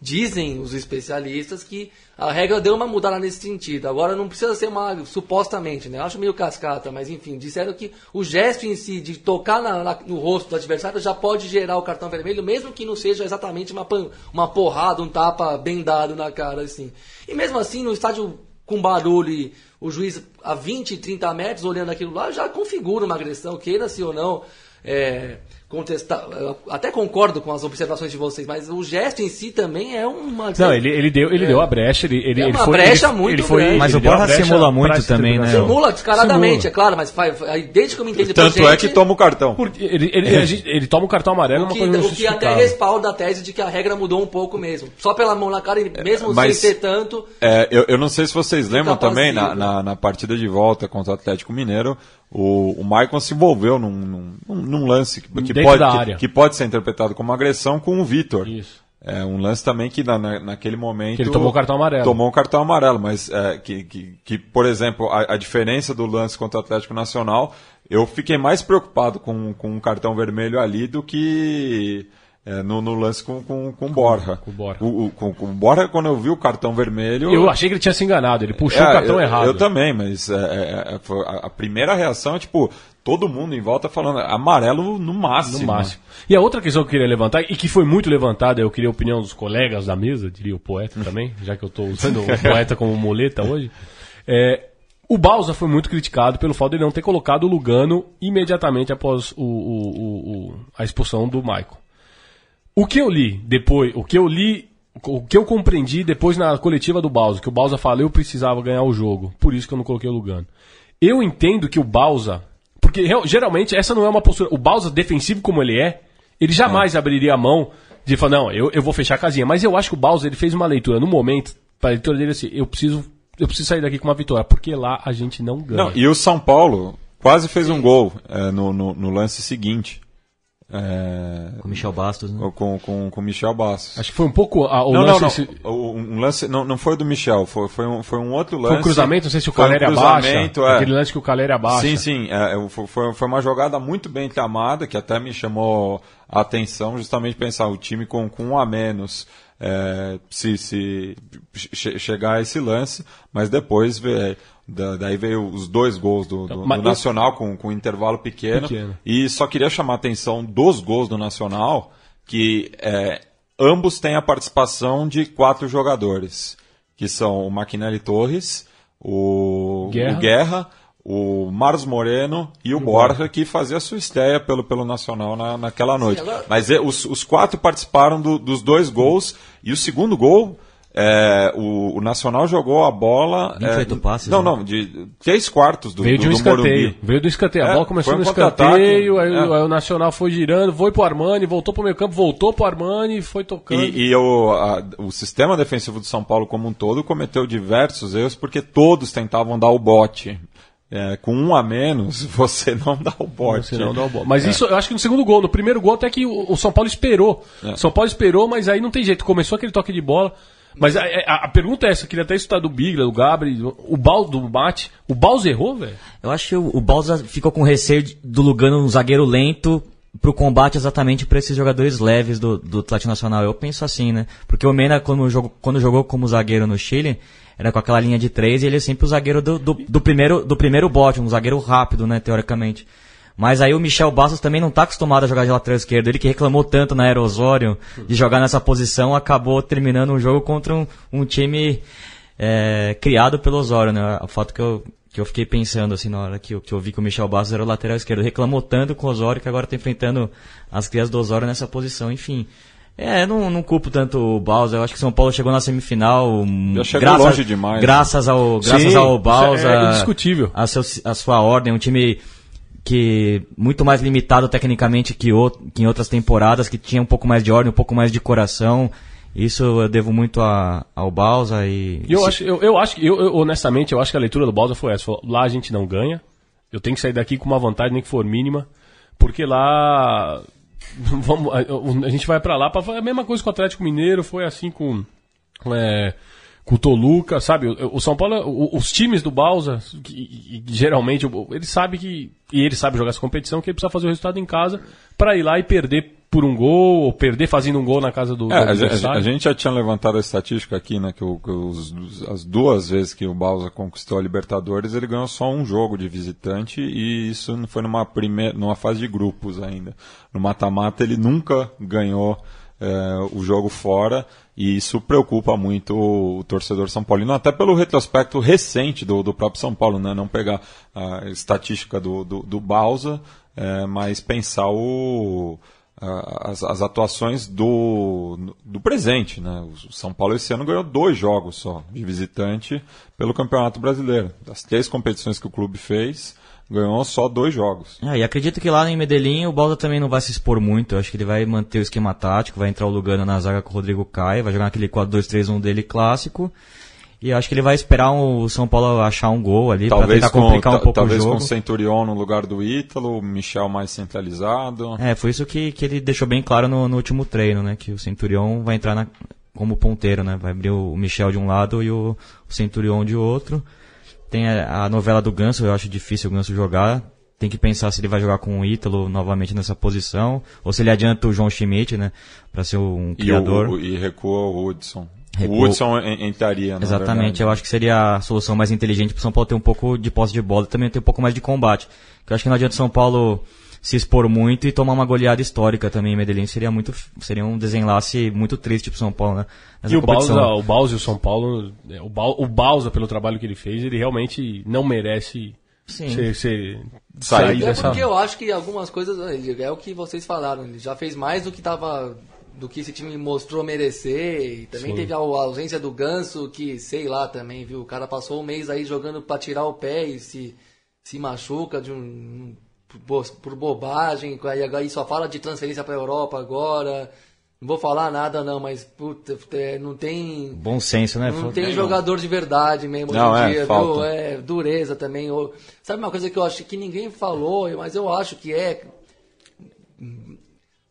dizem os especialistas que a regra deu uma mudada nesse sentido. Agora não precisa ser uma supostamente, né? Acho meio cascata, mas enfim, disseram que o gesto em si de tocar na, na, no rosto do adversário já pode gerar o cartão vermelho, mesmo que não seja exatamente uma, uma porrada, um tapa bem dado na cara assim. E mesmo assim, no estádio com barulho o juiz a 20, 30 metros olhando aquilo lá já configura uma agressão, queira-se ou não. É, contestar. até concordo com as observações de vocês, mas o gesto em si também é uma. Não, ele, ele deu, ele é, deu a brecha, ele, ele, é ele uma foi, brecha ele, muito ele foi, grande. Mas o Borja simula muito também, né? Simula descaradamente, simula. é claro, mas faz, desde que eu me entendo Tanto gente, é que toma o cartão. ele, ele, é. gente, ele, toma o cartão amarelo, o que, uma coisa O que até respalda a tese de que a regra mudou um pouco mesmo. Só pela mão na cara, mesmo mas, sem ser tanto. É, eu, eu não sei se vocês lembram também, na, na, na partida de volta contra o Atlético Mineiro, o, o Maicon se envolveu num, num, num lance que, que pode, que, que, pode ser interpretado como agressão com o Vitor. Isso. É um lance também que na, na, naquele momento. Que ele tomou o cartão amarelo. Tomou um cartão amarelo, mas é, que, que, que, por exemplo, a, a, diferença do lance contra o Atlético Nacional, eu fiquei mais preocupado com, com um cartão vermelho ali do que é, no, no, lance com, com, com Borja. Com, Borja. O, o, com, com Borja, quando eu vi o cartão vermelho. Eu achei que ele tinha se enganado, ele puxou é, o cartão eu, errado. Eu também, mas é, é, é a, a, primeira reação é tipo, todo mundo em volta falando amarelo no máximo. No máximo. E a outra questão que eu queria levantar, e que foi muito levantada, eu queria a opinião dos colegas da mesa, diria o poeta também, já que eu estou usando o poeta como muleta hoje. É, o Balsa foi muito criticado pelo fato de ele não ter colocado o Lugano imediatamente após o, o, o, a expulsão do Michael. O que eu li depois, o que eu li, o que eu compreendi depois na coletiva do Bausa, que o Bausa falou eu precisava ganhar o jogo, por isso que eu não coloquei o Lugano. Eu entendo que o Bausa, porque geralmente essa não é uma postura, o Bausa defensivo como ele é, ele jamais é. abriria a mão de falar, não, eu, eu vou fechar a casinha. Mas eu acho que o Bausa ele fez uma leitura no momento, para a leitura dele assim, eu preciso, eu preciso sair daqui com uma vitória, porque lá a gente não ganha. Não, e o São Paulo quase fez um gol é, no, no, no lance seguinte. É... Com Michel Bastos, né? Com, com, com Michel Bastos. Acho que foi um pouco a, o não, lance. Não, não. O, um lance não, não foi do Michel, foi, foi, um, foi um outro lance. Foi um cruzamento, não sei se o Caleri um abaixa. É. Aquele lance que o Caleri abaixa. Sim, sim. É, foi, foi uma jogada muito bem tramada, que até me chamou a atenção, justamente pensar o time com, com um a menos. É, se, se chegar a esse lance, mas depois ver da, daí veio os dois gols do, do, do Nacional com, com intervalo pequeno, pequeno, E só queria chamar a atenção dos gols do Nacional, que é, ambos têm a participação de quatro jogadores, que são o Maquinelli Torres, o Guerra, o, Guerra, o Marcos Moreno e o, Borja, que fazia sua estreia pelo, pelo Nacional na, naquela noite. Sim. Mas é, os, os quatro participaram do, dos dois gols, e o segundo gol é, o, o, Nacional jogou a bola. 28 é, passes. Não, né? não, de três quartos do Veio de um do escanteio. Morumbi. Veio do escanteio. A é, bola começou no escanteio, aí, é. aí, o Nacional foi girando, foi pro Armani, voltou pro meio campo, voltou pro Armani e foi tocando. E, e o, a, o sistema defensivo do São Paulo como um todo cometeu diversos erros porque todos tentavam dar o bote. É, com um a menos, você não dá o bote. Você não dá o bote. Mas é. isso, eu acho que no segundo gol, no primeiro gol, até que o, o São Paulo esperou. É. O São Paulo esperou, mas aí não tem jeito. Começou aquele toque de bola. Mas a, a- a pergunta é essa, eu queria até estudar do Bigla, do Gabri, o Bal, do Mate. O Baus errou, velho? Eu acho que o, o Balsa ficou com receio do Lugano um zagueiro lento pro combate exatamente para esses jogadores leves do, do Atlético Nacional. Eu penso assim, né? Porque o Mena, quando jogou, quando jogou como zagueiro no Chile, era com aquela linha de três e ele é sempre o zagueiro do, do, do primeiro, do primeiro bote, um zagueiro rápido, né, teoricamente. Mas aí o Michel Bastos também não tá acostumado a jogar de lateral esquerdo. Ele que reclamou tanto na Aerosório de jogar nessa posição, acabou terminando um jogo contra um, um time é, criado pelo Osório, né? O fato que eu, que eu fiquei pensando assim na hora que eu, que eu vi que o Michel Bastos era o lateral esquerdo. Reclamou tanto com o Osório que agora tá enfrentando as crias do Osório nessa posição. Enfim. É, não, não culpo tanto o Bausa. Eu acho que São Paulo chegou na semifinal. hum, Já chegou longe demais, né? Graças ao, graças Sim, ao Bausa. é indiscutível. A, seu, a sua ordem, um time que muito mais limitado tecnicamente que, o, que em outras temporadas, que tinha um pouco mais de ordem, um pouco mais de coração. Isso eu devo muito a, ao Bausa e. Eu acho, eu, eu acho que, eu, eu, honestamente, eu acho que a leitura do Balsa foi essa. Falou, lá a gente não ganha. Eu tenho que sair daqui com uma vantagem, nem que for mínima. Porque lá. Vamos, a, a gente vai pra lá pra fazer a mesma coisa com o Atlético Mineiro, foi assim com. é, com o Toluca, sabe? O, o São Paulo, o- os times do Balsa, que, que geralmente, ele sabe que. E ele sabe jogar essa competição, que ele precisa fazer o resultado em casa pra ir lá e perder por um gol, ou perder fazendo um gol na casa do, do É, a, gente- adversário. a gente já tinha levantado a estatística aqui, né? Que, o- que os- as duas vezes que o Bausa conquistou a Libertadores, ele ganhou só um jogo de visitante e isso não foi numa, primeira, numa fase de grupos ainda. No mata-mata ele nunca ganhou é, o jogo fora e isso preocupa muito o, torcedor São Paulino, até pelo retrospecto recente do, do próprio São Paulo, né? Não pegar a estatística do, do, do é, mas pensar o as, as atuações do, do presente. Né? O São Paulo esse ano ganhou dois jogos só de visitante pelo Campeonato Brasileiro. Das três competições que o clube fez, ganhou só dois jogos. Ah, e acredito que lá em Medellín o Balsa também não vai se expor muito. Eu acho que ele vai manter o esquema tático, vai entrar o Lugano na zaga com o Rodrigo Caio, vai jogar aquele 4-2-3-1 dele clássico. E acho que ele vai esperar o São Paulo achar um gol ali Talvez, tentar com, complicar um ta- pouco o talvez com jogo. o Centurion no lugar do Ítalo, o Michel mais centralizado. É, foi isso que, que ele deixou bem claro no, no último treino, né? Que o Centurion vai entrar na- como ponteiro, né? Vai abrir o Michel de um lado e o, o Centurion de outro. Tem a, a novela do Ganso, eu acho difícil o Ganso jogar. Tem que pensar se ele vai jogar com o Ítalo novamente nessa posição, ou se ele adianta o João Schmidt, né? Pra ser um E, criador. o, o- e recua o Hudson. Recua- O Hudson en- entraria, na Exatamente, verdade. eu acho que seria a solução mais inteligente para o São Paulo ter um pouco de posse de bola e também ter um pouco mais de combate. Porque eu acho que não adianta o São Paulo se expor muito e tomar uma goleada histórica também em Medellín. Seria, muito, seria um desenlace muito triste para o São Paulo, né? Nessa E o. Bausa, o Bausa e o São Paulo, é, o, Bau, o Bausa, pelo trabalho que ele fez, ele realmente não merece Sim. ser, ser- Sair É dessa. porque eu acho que algumas coisas ele- é o que vocês falaram. Ele já fez mais do que tava. Do que esse time mostrou merecer. E também Sim. teve a, a ausência do Ganso, que sei lá também, viu? O cara passou um mês aí jogando pra tirar o pé e se, se machuca de um. Por, por bobagem. Aí aí só fala de transferência pra Europa agora. Não vou falar nada não, mas puta, é, não tem. Bom senso, né? Não tem jogador de verdade mesmo Não, hoje em é, dia, falta. viu? É, dureza também. Sabe uma coisa que eu acho que ninguém falou, mas eu acho que é.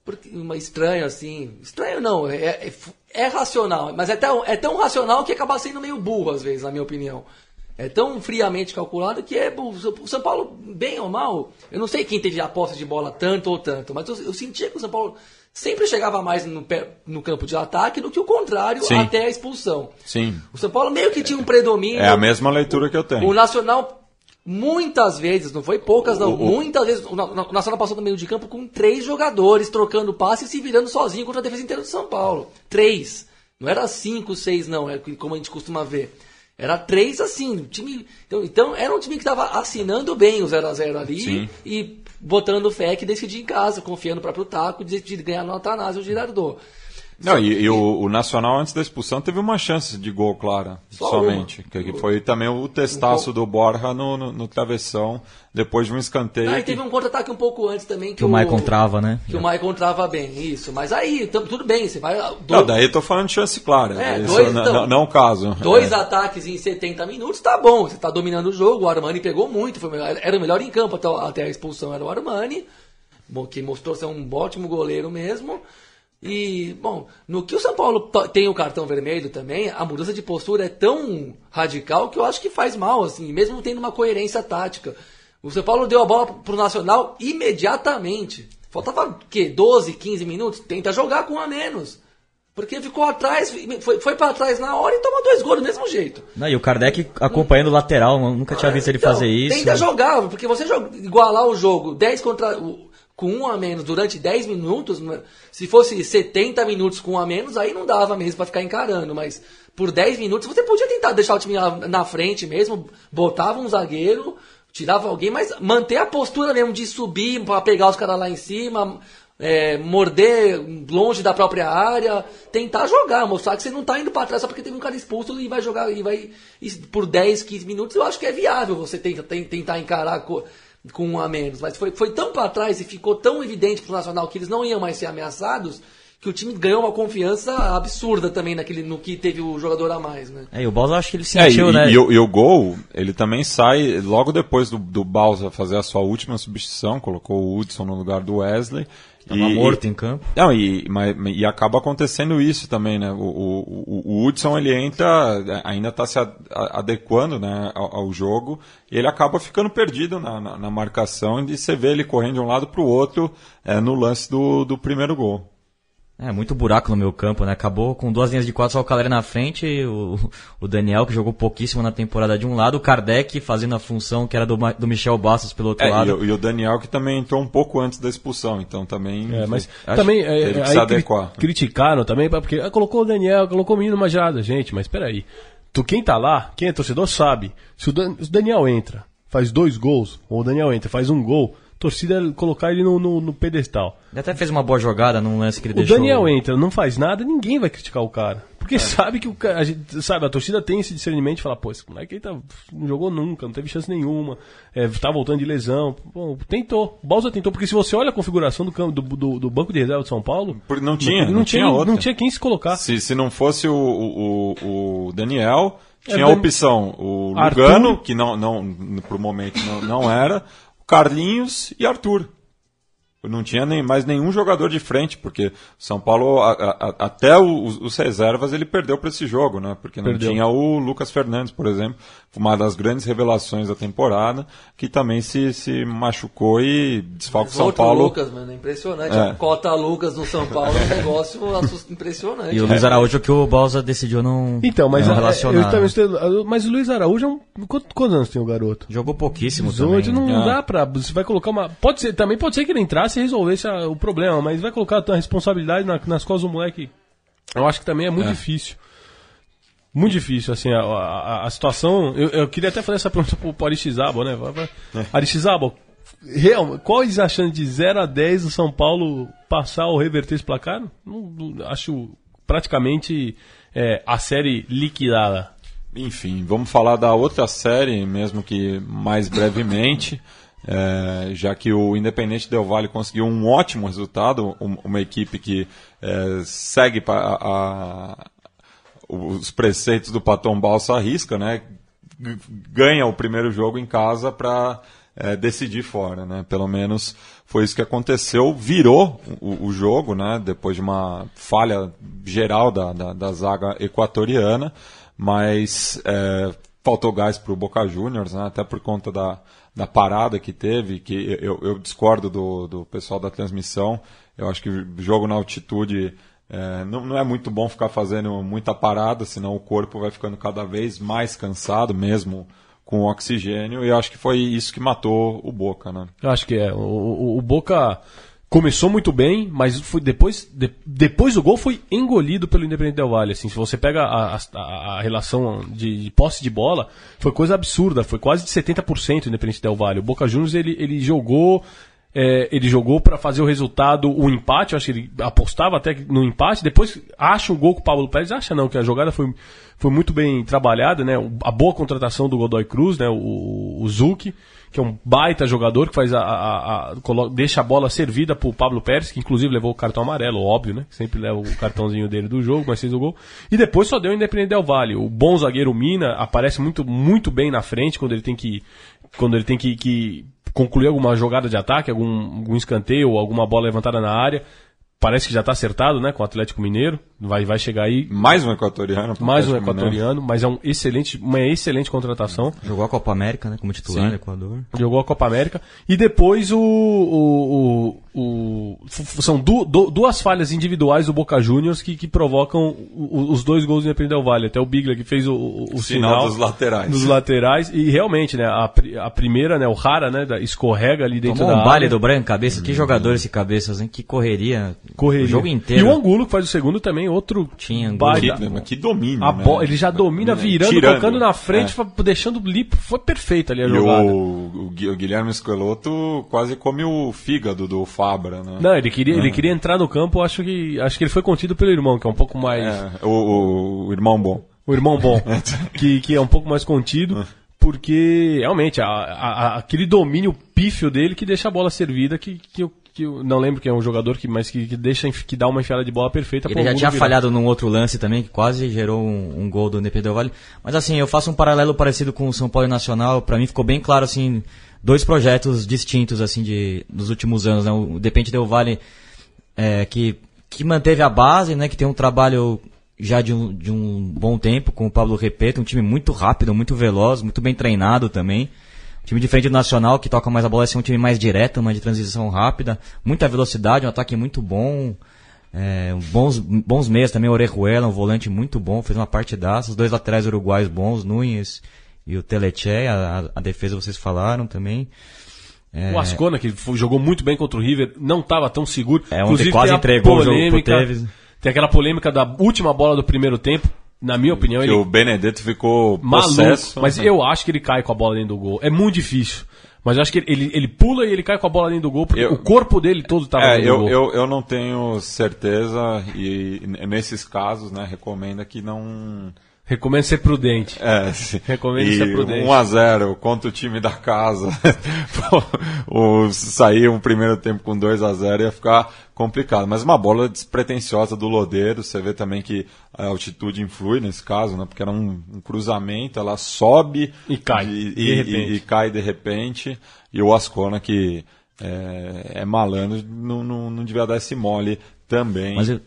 Porque, uma estranho assim. Estranho não, é, é, é racional, mas é tão, é tão racional que acaba sendo meio burro às vezes, na minha opinião. É tão friamente calculado que é. O São Paulo, bem ou mal, eu não sei quem teve a posse de bola tanto ou tanto, mas eu, eu sentia que o São Paulo sempre chegava mais no, pé- no campo de ataque do que o contrário Sim. até a expulsão. Sim. O São Paulo meio que tinha um predomínio. É a mesma leitura que eu tenho. O Nacional, muitas vezes, não foi poucas, não, O- muitas vezes, o Nacional passou no meio de campo com três jogadores trocando passe e se virando sozinho contra a defesa inteira do São Paulo. Três. Não era cinco, seis, não, é como a gente costuma ver. Era três assim. o Time, então, então era um time que estava assinando bem o 0x0 ali Sim. e botando fé que decidia em casa, confiando no próprio taco, de, de ganhar no Atanásio o Girardot. Não, e, e o, o Nacional, antes da expulsão, teve uma chance de gol clara, Só somente. uma. Que, foi também o testaço do Borja no, no, no travessão, depois de um escanteio. Ah, e teve um contra-ataque um pouco antes também que, Que o Maicon trava, né? Que o Maicon trava bem, isso. Mas aí, tam- tudo bem, você vai. Não, Dois, daí eu tô falando de chance clara. É, Isso dois, não, então. não, não o caso. dois É. ataques em 70 minutos, tá bom. Você tá dominando o jogo. O Armani pegou muito, foi o melhor- era o melhor em campo até, até a expulsão, era o Armani, que mostrou ser um ótimo goleiro mesmo. E, bom, no que o São Paulo tem o cartão vermelho também, a mudança de postura é tão radical que eu acho que faz mal, assim, mesmo tendo uma coerência tática. O São Paulo deu a bola pro Nacional imediatamente. Faltava, o quê? 12, 15 minutos? Tenta jogar com um a menos. Porque ficou atrás, foi, foi para trás na hora e tomou dois gols do mesmo jeito. Não, e o Kardec acompanhando o lateral, nunca tinha visto ele Então, fazer isso. Tenta jogar, porque você joga- igualar o jogo 10 contra. o- com um a menos durante 10 minutos, se fosse 70 minutos com um a menos, aí não dava mesmo pra ficar encarando, mas por 10 minutos você podia tentar deixar o time na, frente mesmo, botava um zagueiro, tirava alguém, mas manter a postura mesmo de subir pra pegar os caras lá em cima, é, morder longe da própria área, tentar jogar, mostrar que você não tá indo pra trás só porque teve um cara expulso e vai jogar e vai e por 10, 15 minutos, eu acho que é viável você tenta, tentar encarar com um a menos, mas foi, foi tão pra trás e ficou tão evidente pro Nacional que eles não iam mais ser ameaçados, que o time ganhou uma confiança absurda também naquele, no que teve o jogador a mais, né? É, e o Balsa acho que ele É, e, sentiu, né? e o, e o gol, ele também sai logo depois do, do Balsa fazer a sua última substituição, colocou o Hudson no lugar do Wesley. Tava e, morto em campo. Não, e, mas- e acaba acontecendo isso também, né? O, o, o- Hudson, ele entra, ainda está se adequando né, ao, ao jogo, e ele acaba ficando perdido na, na, na marcação, e você vê ele correndo de um lado para o outro é, no lance do, do primeiro gol. É, muito buraco no meu campo, né? Acabou com duas linhas de quatro, só o Calera na frente, e o, o Daniel, que jogou pouquíssimo na temporada de um lado, o Kardec fazendo a função que era do, do Michel Bastos pelo outro É, e, lado. o- e o Daniel que também entrou um pouco anto da expulsão, então também É, mas Acho também é, teve que aí se cri- adequar. criticaram também, porque ah, colocou o Daniel, colocou o menino Majada. Gente, mas peraí. Tu, quem tá lá, quem é torcedor, sabe. Se o, Dan- se o Daniel entra, faz dois gols, ou o Daniel entra, faz um gol, torcida é colocar ele no, no- no pedestal. Ele até fez uma boa jogada num lance que ele O deixou. Daniel entra, não faz nada, ninguém vai criticar o cara. Porque sabe que o cara, a gente- sabe, a torcida tem esse discernimento de falar, pô, esse moleque aí tá, não jogou nunca, não teve chance nenhuma, é, tá voltando de lesão. Bom, tentou. O Balsa tentou, porque se você olha a configuração do, campo, do, do, do banco de reserva de São Paulo. Porque não tinha, não, não tinha, tinha outra. não tinha quem se colocar. Se, se não fosse o, o, o- o Daniel, É, tinha a opção o Arthur. Lugano, que não, não, pro momento não, não era, o Carlinhos e Arthur. Não tinha nem, mais nenhum jogador de frente, porque São Paulo, a- a- até os, os reservas, ele perdeu para esse jogo, né? Porque não Perdeu. tinha o Lucas Fernandes, por exemplo, uma das grandes revelações da temporada, que também se, se machucou e desfalca o São Paulo. Lucas, mano, é impressionante. É. A cota Lucas no São Paulo é um negócio impressionante. E o Luiz Araújo que o Balsa decidiu não, Então, mas, não é, relacionar. eu também estou- mas o Luiz Araújo é um. Quantos, quantos anos tem o garoto? Jogou pouquíssimo 18, também. não É. dá pra. Você vai colocar uma. Pode ser, também pode ser que ele entrasse e resolvesse a- o problema, mas vai colocar a responsabilidade na- nas costas do moleque. Eu acho que também é muito difícil. Muito difícil, assim, a, a, a situação. Eu, eu queria até fazer essa pergunta pro, pro Aristizábal, né? Vai. Aristizábal, real, quais as chances de 0 a 10 do São Paulo passar ou reverter esse placar? Não- não- acho praticamente é, a série liquidada. Enfim, vamos falar da outra série, mesmo que mais brevemente, é, já que o Independente Del Valle conseguiu um ótimo resultado, um- uma equipe que é, segue a- a- os preceitos do Paton Balsa à risca, né? Ganha o primeiro jogo em casa para decidir fora, né? Pelo menos foi isso que aconteceu. Virou o, o jogo, né? Depois de uma falha geral da, da, da zaga equatoriana, mas é, faltou gás para o Boca Juniors, né? Até por conta da, da parada que teve, que eu, eu discordo do, do pessoal da transmissão. Eu acho que jogo na altitude é, não, não é muito bom ficar fazendo muita parada, senão o corpo vai ficando cada vez mais cansado, mesmo com oxigênio, e acho que foi isso que matou o Boca, né? Eu acho que é. O, o- o Boca começou muito bem, mas foi depois, de- depois do gol foi engolido pelo Independente Del Valle. Assim, se você pega a, a- a relação de, de posse de bola, foi coisa absurda. Foi quase de 70% o Independente Del Valle. O Boca Juniors ele, ele jogou. É, ele jogou para fazer o resultado, o empate. Eu acho que ele apostava até no empate. Depois acha um gol com o Pablo Pérez. Acha não, que a jogada foi, foi muito bem trabalhada, né? O- A boa contratação do Godoy Cruz, né? O, o Zuki, que é um baita jogador que faz a, a- a- colo- deixa a bola servida pro Pablo Pérez, que inclusive levou o cartão amarelo, óbvio, né? Sempre leva o cartãozinho dele do jogo, mas fez o gol. E depois só deu o Independente Del Valle. O bom zagueiro Mina aparece muito, muito bem na frente quando ele tem que quando ele tem que, que concluir alguma jogada de ataque, algum, algum escanteio ou alguma bola levantada na área parece que já está acertado, né, com o Atlético Mineiro. Vai, vai chegar aí Mais um equatoriano. mais um Atlético Mineiro. equatoriano, mas é um excelente, uma excelente contratação. Jogou a Copa América, né? Como titular Sim. no Equador. Jogou a Copa América. E depois o. o, o, o- são du- du- duas falhas individuais do Boca Juniors que, que provocam o- os dois gols do Independente Del Valle. Até o Bigler que fez o, o, o Sinal sinal dos laterais. dos laterais. E realmente, né? A, a primeira, né? O Rara, né? da- escorrega ali dentro Tomou da um baile do Branco, cabeça. Que jogador esse cabeças, hein? Que correria. Correria. O jogo E inteiro. o Angulo, que faz o segundo também, outro Tinha Angulo. Que, que domínio. A né? bo- Ele já domina virando, Tirando. tocando na frente, É. deixando limpo. Foi perfeito ali a E jogada. o, o Gui- o Guilherme Esqueloto quase come o fígado do Fabra, né? Não, ele queria, ele queria entrar no campo, acho que acho que ele foi contido pelo irmão, que é um pouco mais. É, o, o- o irmão bom. O irmão bom, que, que é um pouco mais contido, porque realmente a- a- a- aquele domínio pífio dele que deixa a bola servida, que, que, eu, que não lembro quem é um jogador, que, mas que, que deixa que dá uma enfiada de bola perfeita Ele já tinha virar. falhado num outro lance também, que quase gerou um, um gol do Independente Vale. Mas assim, eu faço um paralelo parecido com o São Paulo Nacional. Pra mim ficou bem claro, assim, dois projetos distintos, assim, de, dos últimos anos. Né? O Del Vale, é, que, que manteve a base, né? Que tem um trabalho já de um, de um bom tempo com o Pablo Repeto, um time muito rápido, muito veloz, muito bem treinado também. Time diferente do Nacional, que toca mais a bola, é um time mais direto, mais de transição rápida, muita velocidade, um ataque muito bom. É, bons, bons meias também, o Orejuela, um volante muito bom, fez uma partidaça. Os dois laterais uruguaios bons, Nunes e o Teleche, a, a- defesa vocês falaram também. O Ascona, que jogou muito bem contra o River, não estava tão seguro. É, ontem Inclusive, quase entregou o jogo pro polêmica- Tevez. Tem aquela polêmica da última bola do primeiro tempo. Na minha opinião, Que ele o Benedetto ficou maluco. Mas eu acho que ele cai com a bola dentro do gol. É muito difícil. Mas eu acho que ele, ele, pula e ele cai com a bola dentro do gol, porque Eu- o corpo dele todo estava É, dentro do eu, gol. eu, eu não tenho certeza e nesses casos, né, recomenda que não... Recomendo ser prudente. É, se- Recomendo e ser prudente. 1x0 contra o time da casa, o, sair um primeiro tempo com 2x0 ia ficar complicado. Mas uma bola despretensiosa do Lodeiro, você vê também que a altitude influi nesse caso, né? Porque era um, um cruzamento, ela sobe E cai, e, de e- repente. e- e cai de repente. E o Ascona, que é, é malandro, não, não, não devia dar esse mole também. Mas eu-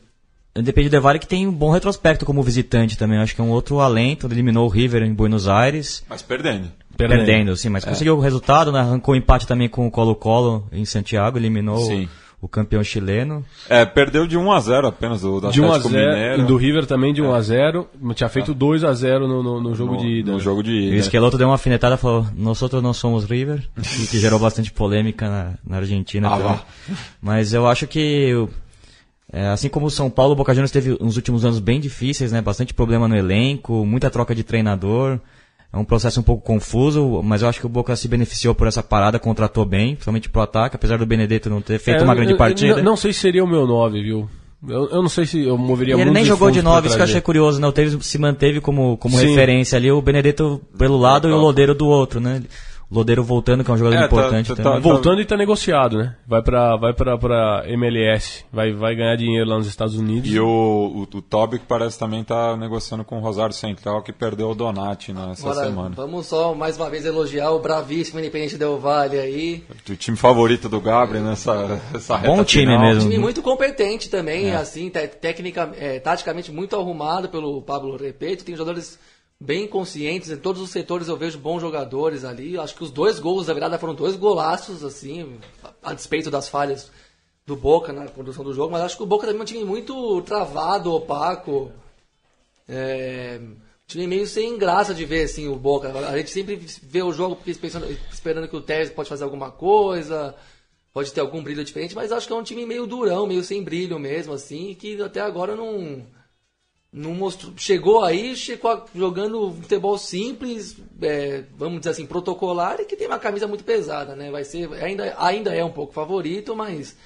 Independente Del Valle que tem um bom retrospecto como visitante também. Acho que é um outro alento. Ele eliminou o River em Buenos Aires. Mas perdendo. Perdendo, sim, É. mas conseguiu o resultado, né? arrancou o empate também com o Colo-Colo em Santiago, eliminou Sim. o campeão chileno. É, perdeu de 1x0 apenas do, do De 1 a Atlético 0 Mineiro. e do River também de 1 a 0 Tinha feito 2 a 0 no, no, no jogo no, de ida. no jogo de E o ida. Esqueloto deu uma afinetada e falou: Nós outros não somos River, que gerou bastante polêmica na, na Argentina. Ah. Mas eu acho que, o- é, assim como o São Paulo, o Boca Juniors teve uns últimos anos bem difíceis, né? Bastante problema no elenco, muita troca de treinador. É um processo um pouco confuso, mas eu acho que o Boca se beneficiou por essa parada, contratou bem, principalmente pro ataque, apesar do Benedetto não ter feito É, uma grande eu- partida. Não, não sei se seria o meu 9, viu? Eu, eu não sei se eu moveria E ele nem jogou de fundos pra 9, isso que eu achei curioso, né? O Tevez se manteve como, como Sim. referência ali, o Benedetto pelo lado e o Lodeiro do outro, né? Lodeiro voltando, que é um jogador É, tá- importante tá- também. tá- Voltando e tá negociado, né? Vai pra, vai pra, pra MLS. Vai, vai ganhar dinheiro lá nos Estados Unidos. E o, o, o Toby, que parece também tá negociando com o Rosário Central, que perdeu o Donati nessa Agora, semana. vamos só mais uma vez elogiar o bravíssimo Independente Del Valle aí. O time favorito do Gabriel nessa, essa reta Bom time final. mesmo. time muito competente também, assim, te- técnica, é, taticamente muito arrumado pelo Pablo Repeto. Tem jogadores bem conscientes, em todos os setores eu vejo bons jogadores ali. Acho que os dois gols da virada foram dois golaços, assim, a, despeito das falhas do Boca na condução do jogo, mas acho que o Boca também é um time muito travado, opaco. É, um time meio sem graça de ver assim o Boca. A gente sempre vê o jogo pensando, esperando que o Tevez pode fazer alguma coisa, pode ter algum brilho diferente, mas acho que é um time meio durão, meio sem brilho mesmo, assim, que até agora não não mostrou, chegou aí, chegou jogando futebol simples, é, vamos dizer assim, protocolar e que tem uma camisa muito pesada, né? Vai ser ainda ainda é um pouco favorito, mas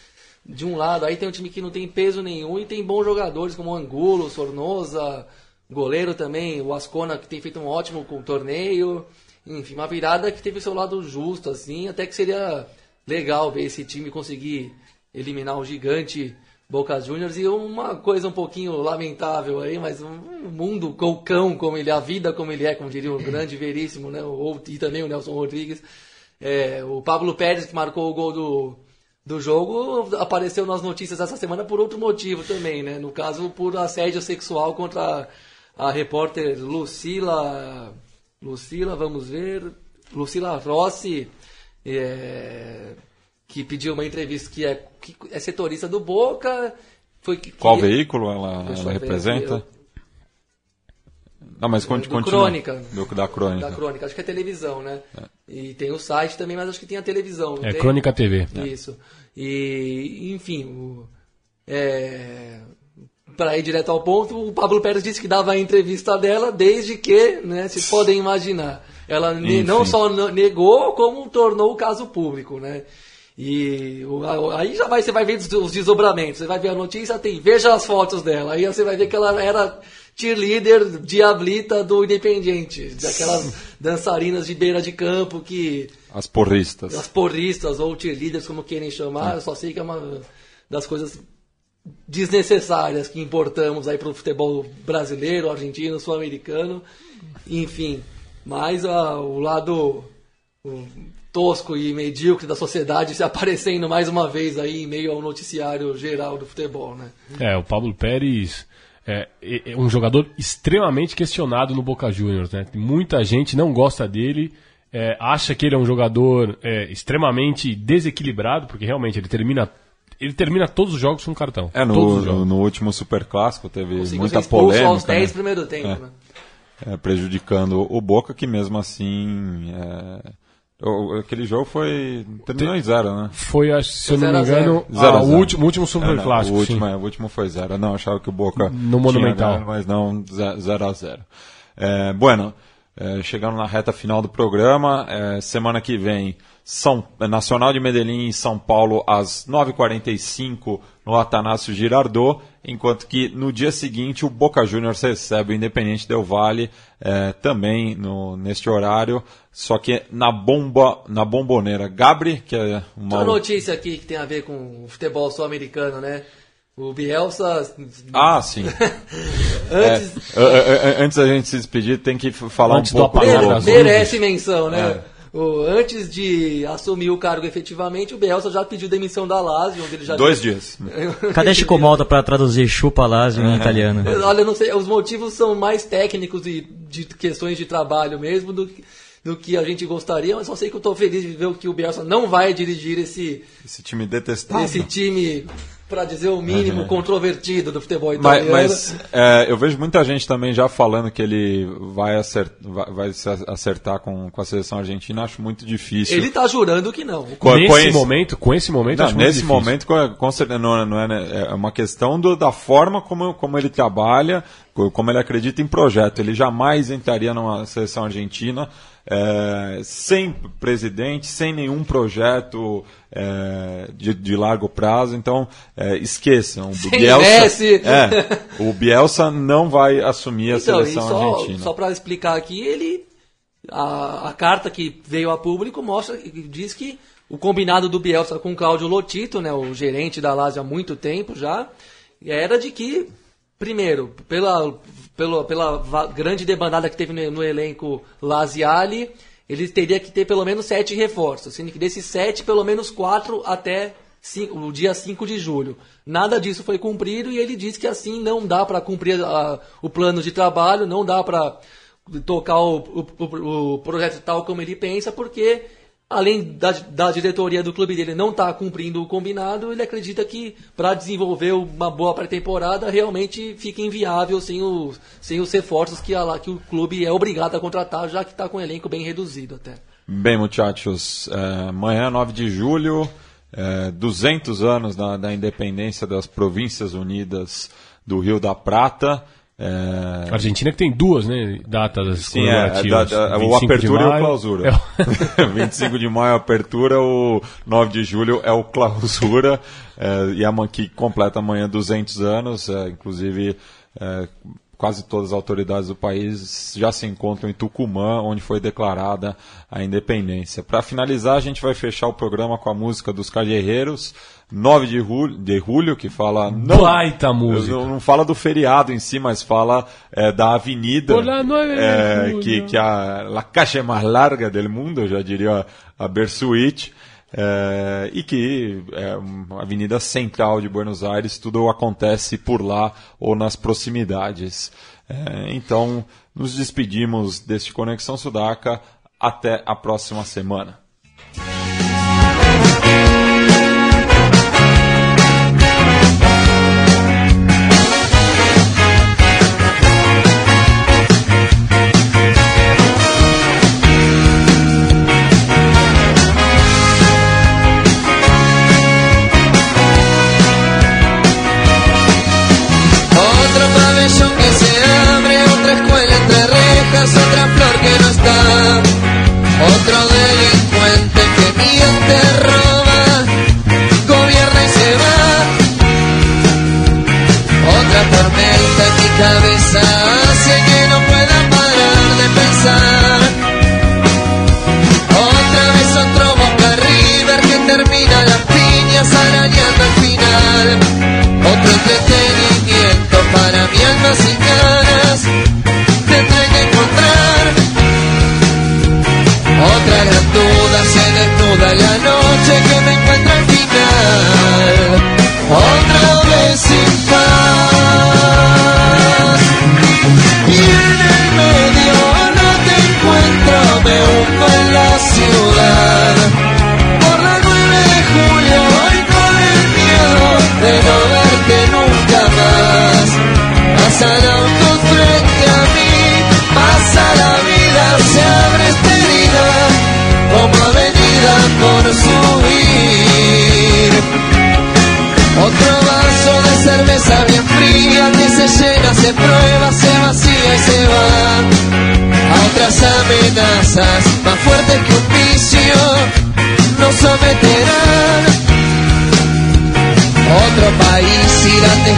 de um lado aí tem um time que não tem peso nenhum e tem bons jogadores como Angulo, Sornosa, goleiro também, o Ascona que tem feito um ótimo com torneio, enfim, uma virada que teve seu lado justo assim, até que seria legal ver esse time conseguir eliminar o gigante Boca Juniors e uma coisa um pouquinho lamentável aí, mas um mundo colcão como ele, é, a vida como ele é, como diria o grande veríssimo, né? Ou, e também o Nelson Rodrigues. É, o Pablo Pérez que marcou o gol do, do jogo apareceu nas notícias essa semana por outro motivo também, né? No caso, por assédio sexual contra a, a repórter Lucila. Lucila, vamos ver. Lucila Rossi, é, que pediu uma entrevista que é, que é setorista do Boca. Foi que, Qual que, veículo ela, ela ver representa? Não, mas do continua. Crônica. Do, da crônica. Da crônica, acho que é televisão, né? E tem o site também, mas acho que tem a televisão. É tem? Crônica TV. Isso. E, enfim, o, é, para ir direto ao ponto, o Pablo Pérez disse que dava a entrevista dela, desde que, né, se podem imaginar, ela Enfim. não só negou, como tornou o caso público, né? E aí já vai, você vai ver os- os desdobramentos, você vai ver a notícia, tem, veja as fotos dela, aí você vai ver que ela era cheerleader diablita do Independiente, daquelas dançarinas de beira de campo que As porristas. as porristas ou cheerleaders, como querem chamar, eu só sei que é uma das coisas desnecessárias que importamos aí para o futebol brasileiro, argentino, sul-americano, enfim. Mas ah, o lado o tosco e medíocre da sociedade se aparecendo mais uma vez aí em meio ao noticiário geral do futebol, né? É, o Pablo Pérez é, é- é um jogador extremamente questionado no Boca Juniors, né? Muita gente não gosta dele, é, acha que ele é um jogador é, extremamente desequilibrado, porque realmente ele termina, ele termina todos os jogos com cartão. É, todos no, os jogos. no, no último Super Clássico teve Conseguiu muita polêmica. aos 10 né? primeiro tempo, É. né? É, prejudicando o Boca, que mesmo assim. O- aquele jogo foi. terminou em zero, né? Foi, acho- se eu não Zero me a zero. engano, Zero a ah, o zero. último, o último Super É, não, Clássico. o, último, sim. é, o último foi zero. Não, achava que o Boca. No tinha Monumental. ganho, mas não, 0 a 0 é, Bueno, é, chegando na reta final do programa, é, semana que vem, São, Nacional de Medellín e São Paulo às 9h45 no Atanásio Girardot, enquanto que no dia seguinte o Boca Juniors recebe o Independente Del Valle é, também no, neste horário, só que na bomba, na bomboneira. Gabri, que é uma. Uma notícia aqui que tem a ver com o futebol sul-americano, né? O Bielsa. Ah, sim. antes, É, é, é, é, antes da gente se despedir, tem que falar Antes um do pouco Mere- merece menção, né? É. O- antes de assumir o cargo efetivamente, o Bielsa já pediu demissão da Lazio, onde ele já dois dias. Cadê Chico Malta pra traduzir chupa Lazio em italiano? Olha, eu não sei, os motivos são mais técnicos e de questões de trabalho mesmo do, que- do que a gente gostaria, mas só sei que eu estou feliz de ver que o Bielsa não vai dirigir esse, Esse time detestável. esse time, para dizer o mínimo, controvertido do futebol Mas, italiano. mas, é, eu vejo muita gente também já falando que ele vai acertar, vai, vai se acertar com, com a seleção argentina. Acho muito difícil. Ele tá jurando que não. Co- Nesse conhece- momento, com esse momento, Não, nesse momento, com, com certeza, não, não é, né, é uma questão do- da forma como, como ele trabalha, co- como ele acredita em projeto. Ele jamais entraria numa seleção argentina é, sem presidente, sem nenhum projeto é, de, de largo prazo. Então, é, esqueçam. O Messi. é, o Bielsa não vai assumir a Então, seleção só, argentina. só para explicar aqui, ele a, a carta que veio a público mostra diz que o combinado do Bielsa com o Cláudio Lotito, né, o gerente da Lazio há muito tempo já, era de que primeiro, pela pela, pela grande debandada que teve no, no elenco Laziali, ele teria que ter pelo menos sete reforços, sendo que desses sete, pelo menos quatro até cin- o dia 5 de julho. Nada disso foi cumprido e ele disse que assim não dá para cumprir a- o plano de trabalho, não dá para tocar o- o- o projeto tal como ele pensa, porque além da, da diretoria do clube dele não estar cumprindo o combinado, ele acredita que para desenvolver uma boa pré-temporada realmente fica inviável sem os, sem os reforços que, a, que o clube é obrigado a contratar, já que está com o elenco bem reduzido até. Bem, muchachos, é, amanhã, 9 de julho, é, 200 anos da, da independência das Províncias Unidas do Rio da Prata. É, A Argentina que tem duas, né, datas Sim, é, é comemorativas. da- da- o 25 de apertura e o maio. clausura. É o- 25 de maio é a apertura, o 9 de julho é o clausura, é, e a man- que completa amanhã 200 anos, é, inclusive é, quase todas as autoridades do país já se encontram em Tucumã, onde foi declarada a independência. Para finalizar, a gente vai fechar o programa com a música dos Cajerreiros, 9 de julho, de julho que fala... Não, Baita música. Não, não fala do feriado em si, mas fala é, da avenida de é, julho. que, que a la calle mais larga del mundo, já diria a Bersuit. é, e que é uma avenida central de Buenos Aires, tudo acontece por lá ou nas proximidades. É, então, nos despedimos deste Conexão Sudaca. Até a próxima semana.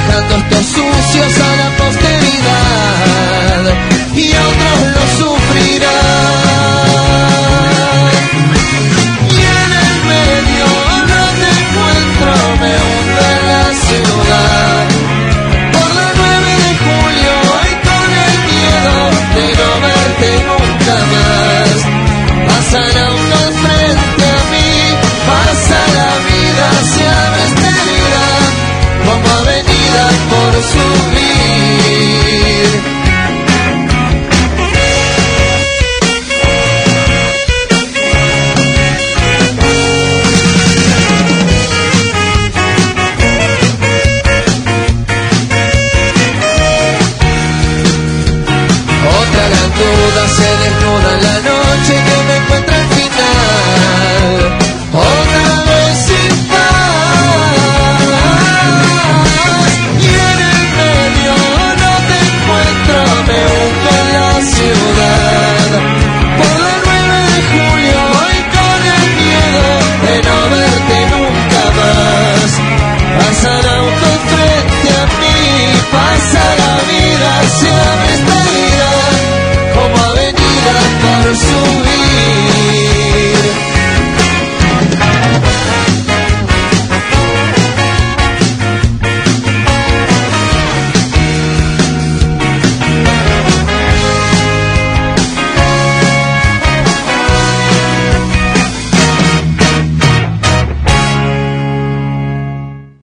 Dejando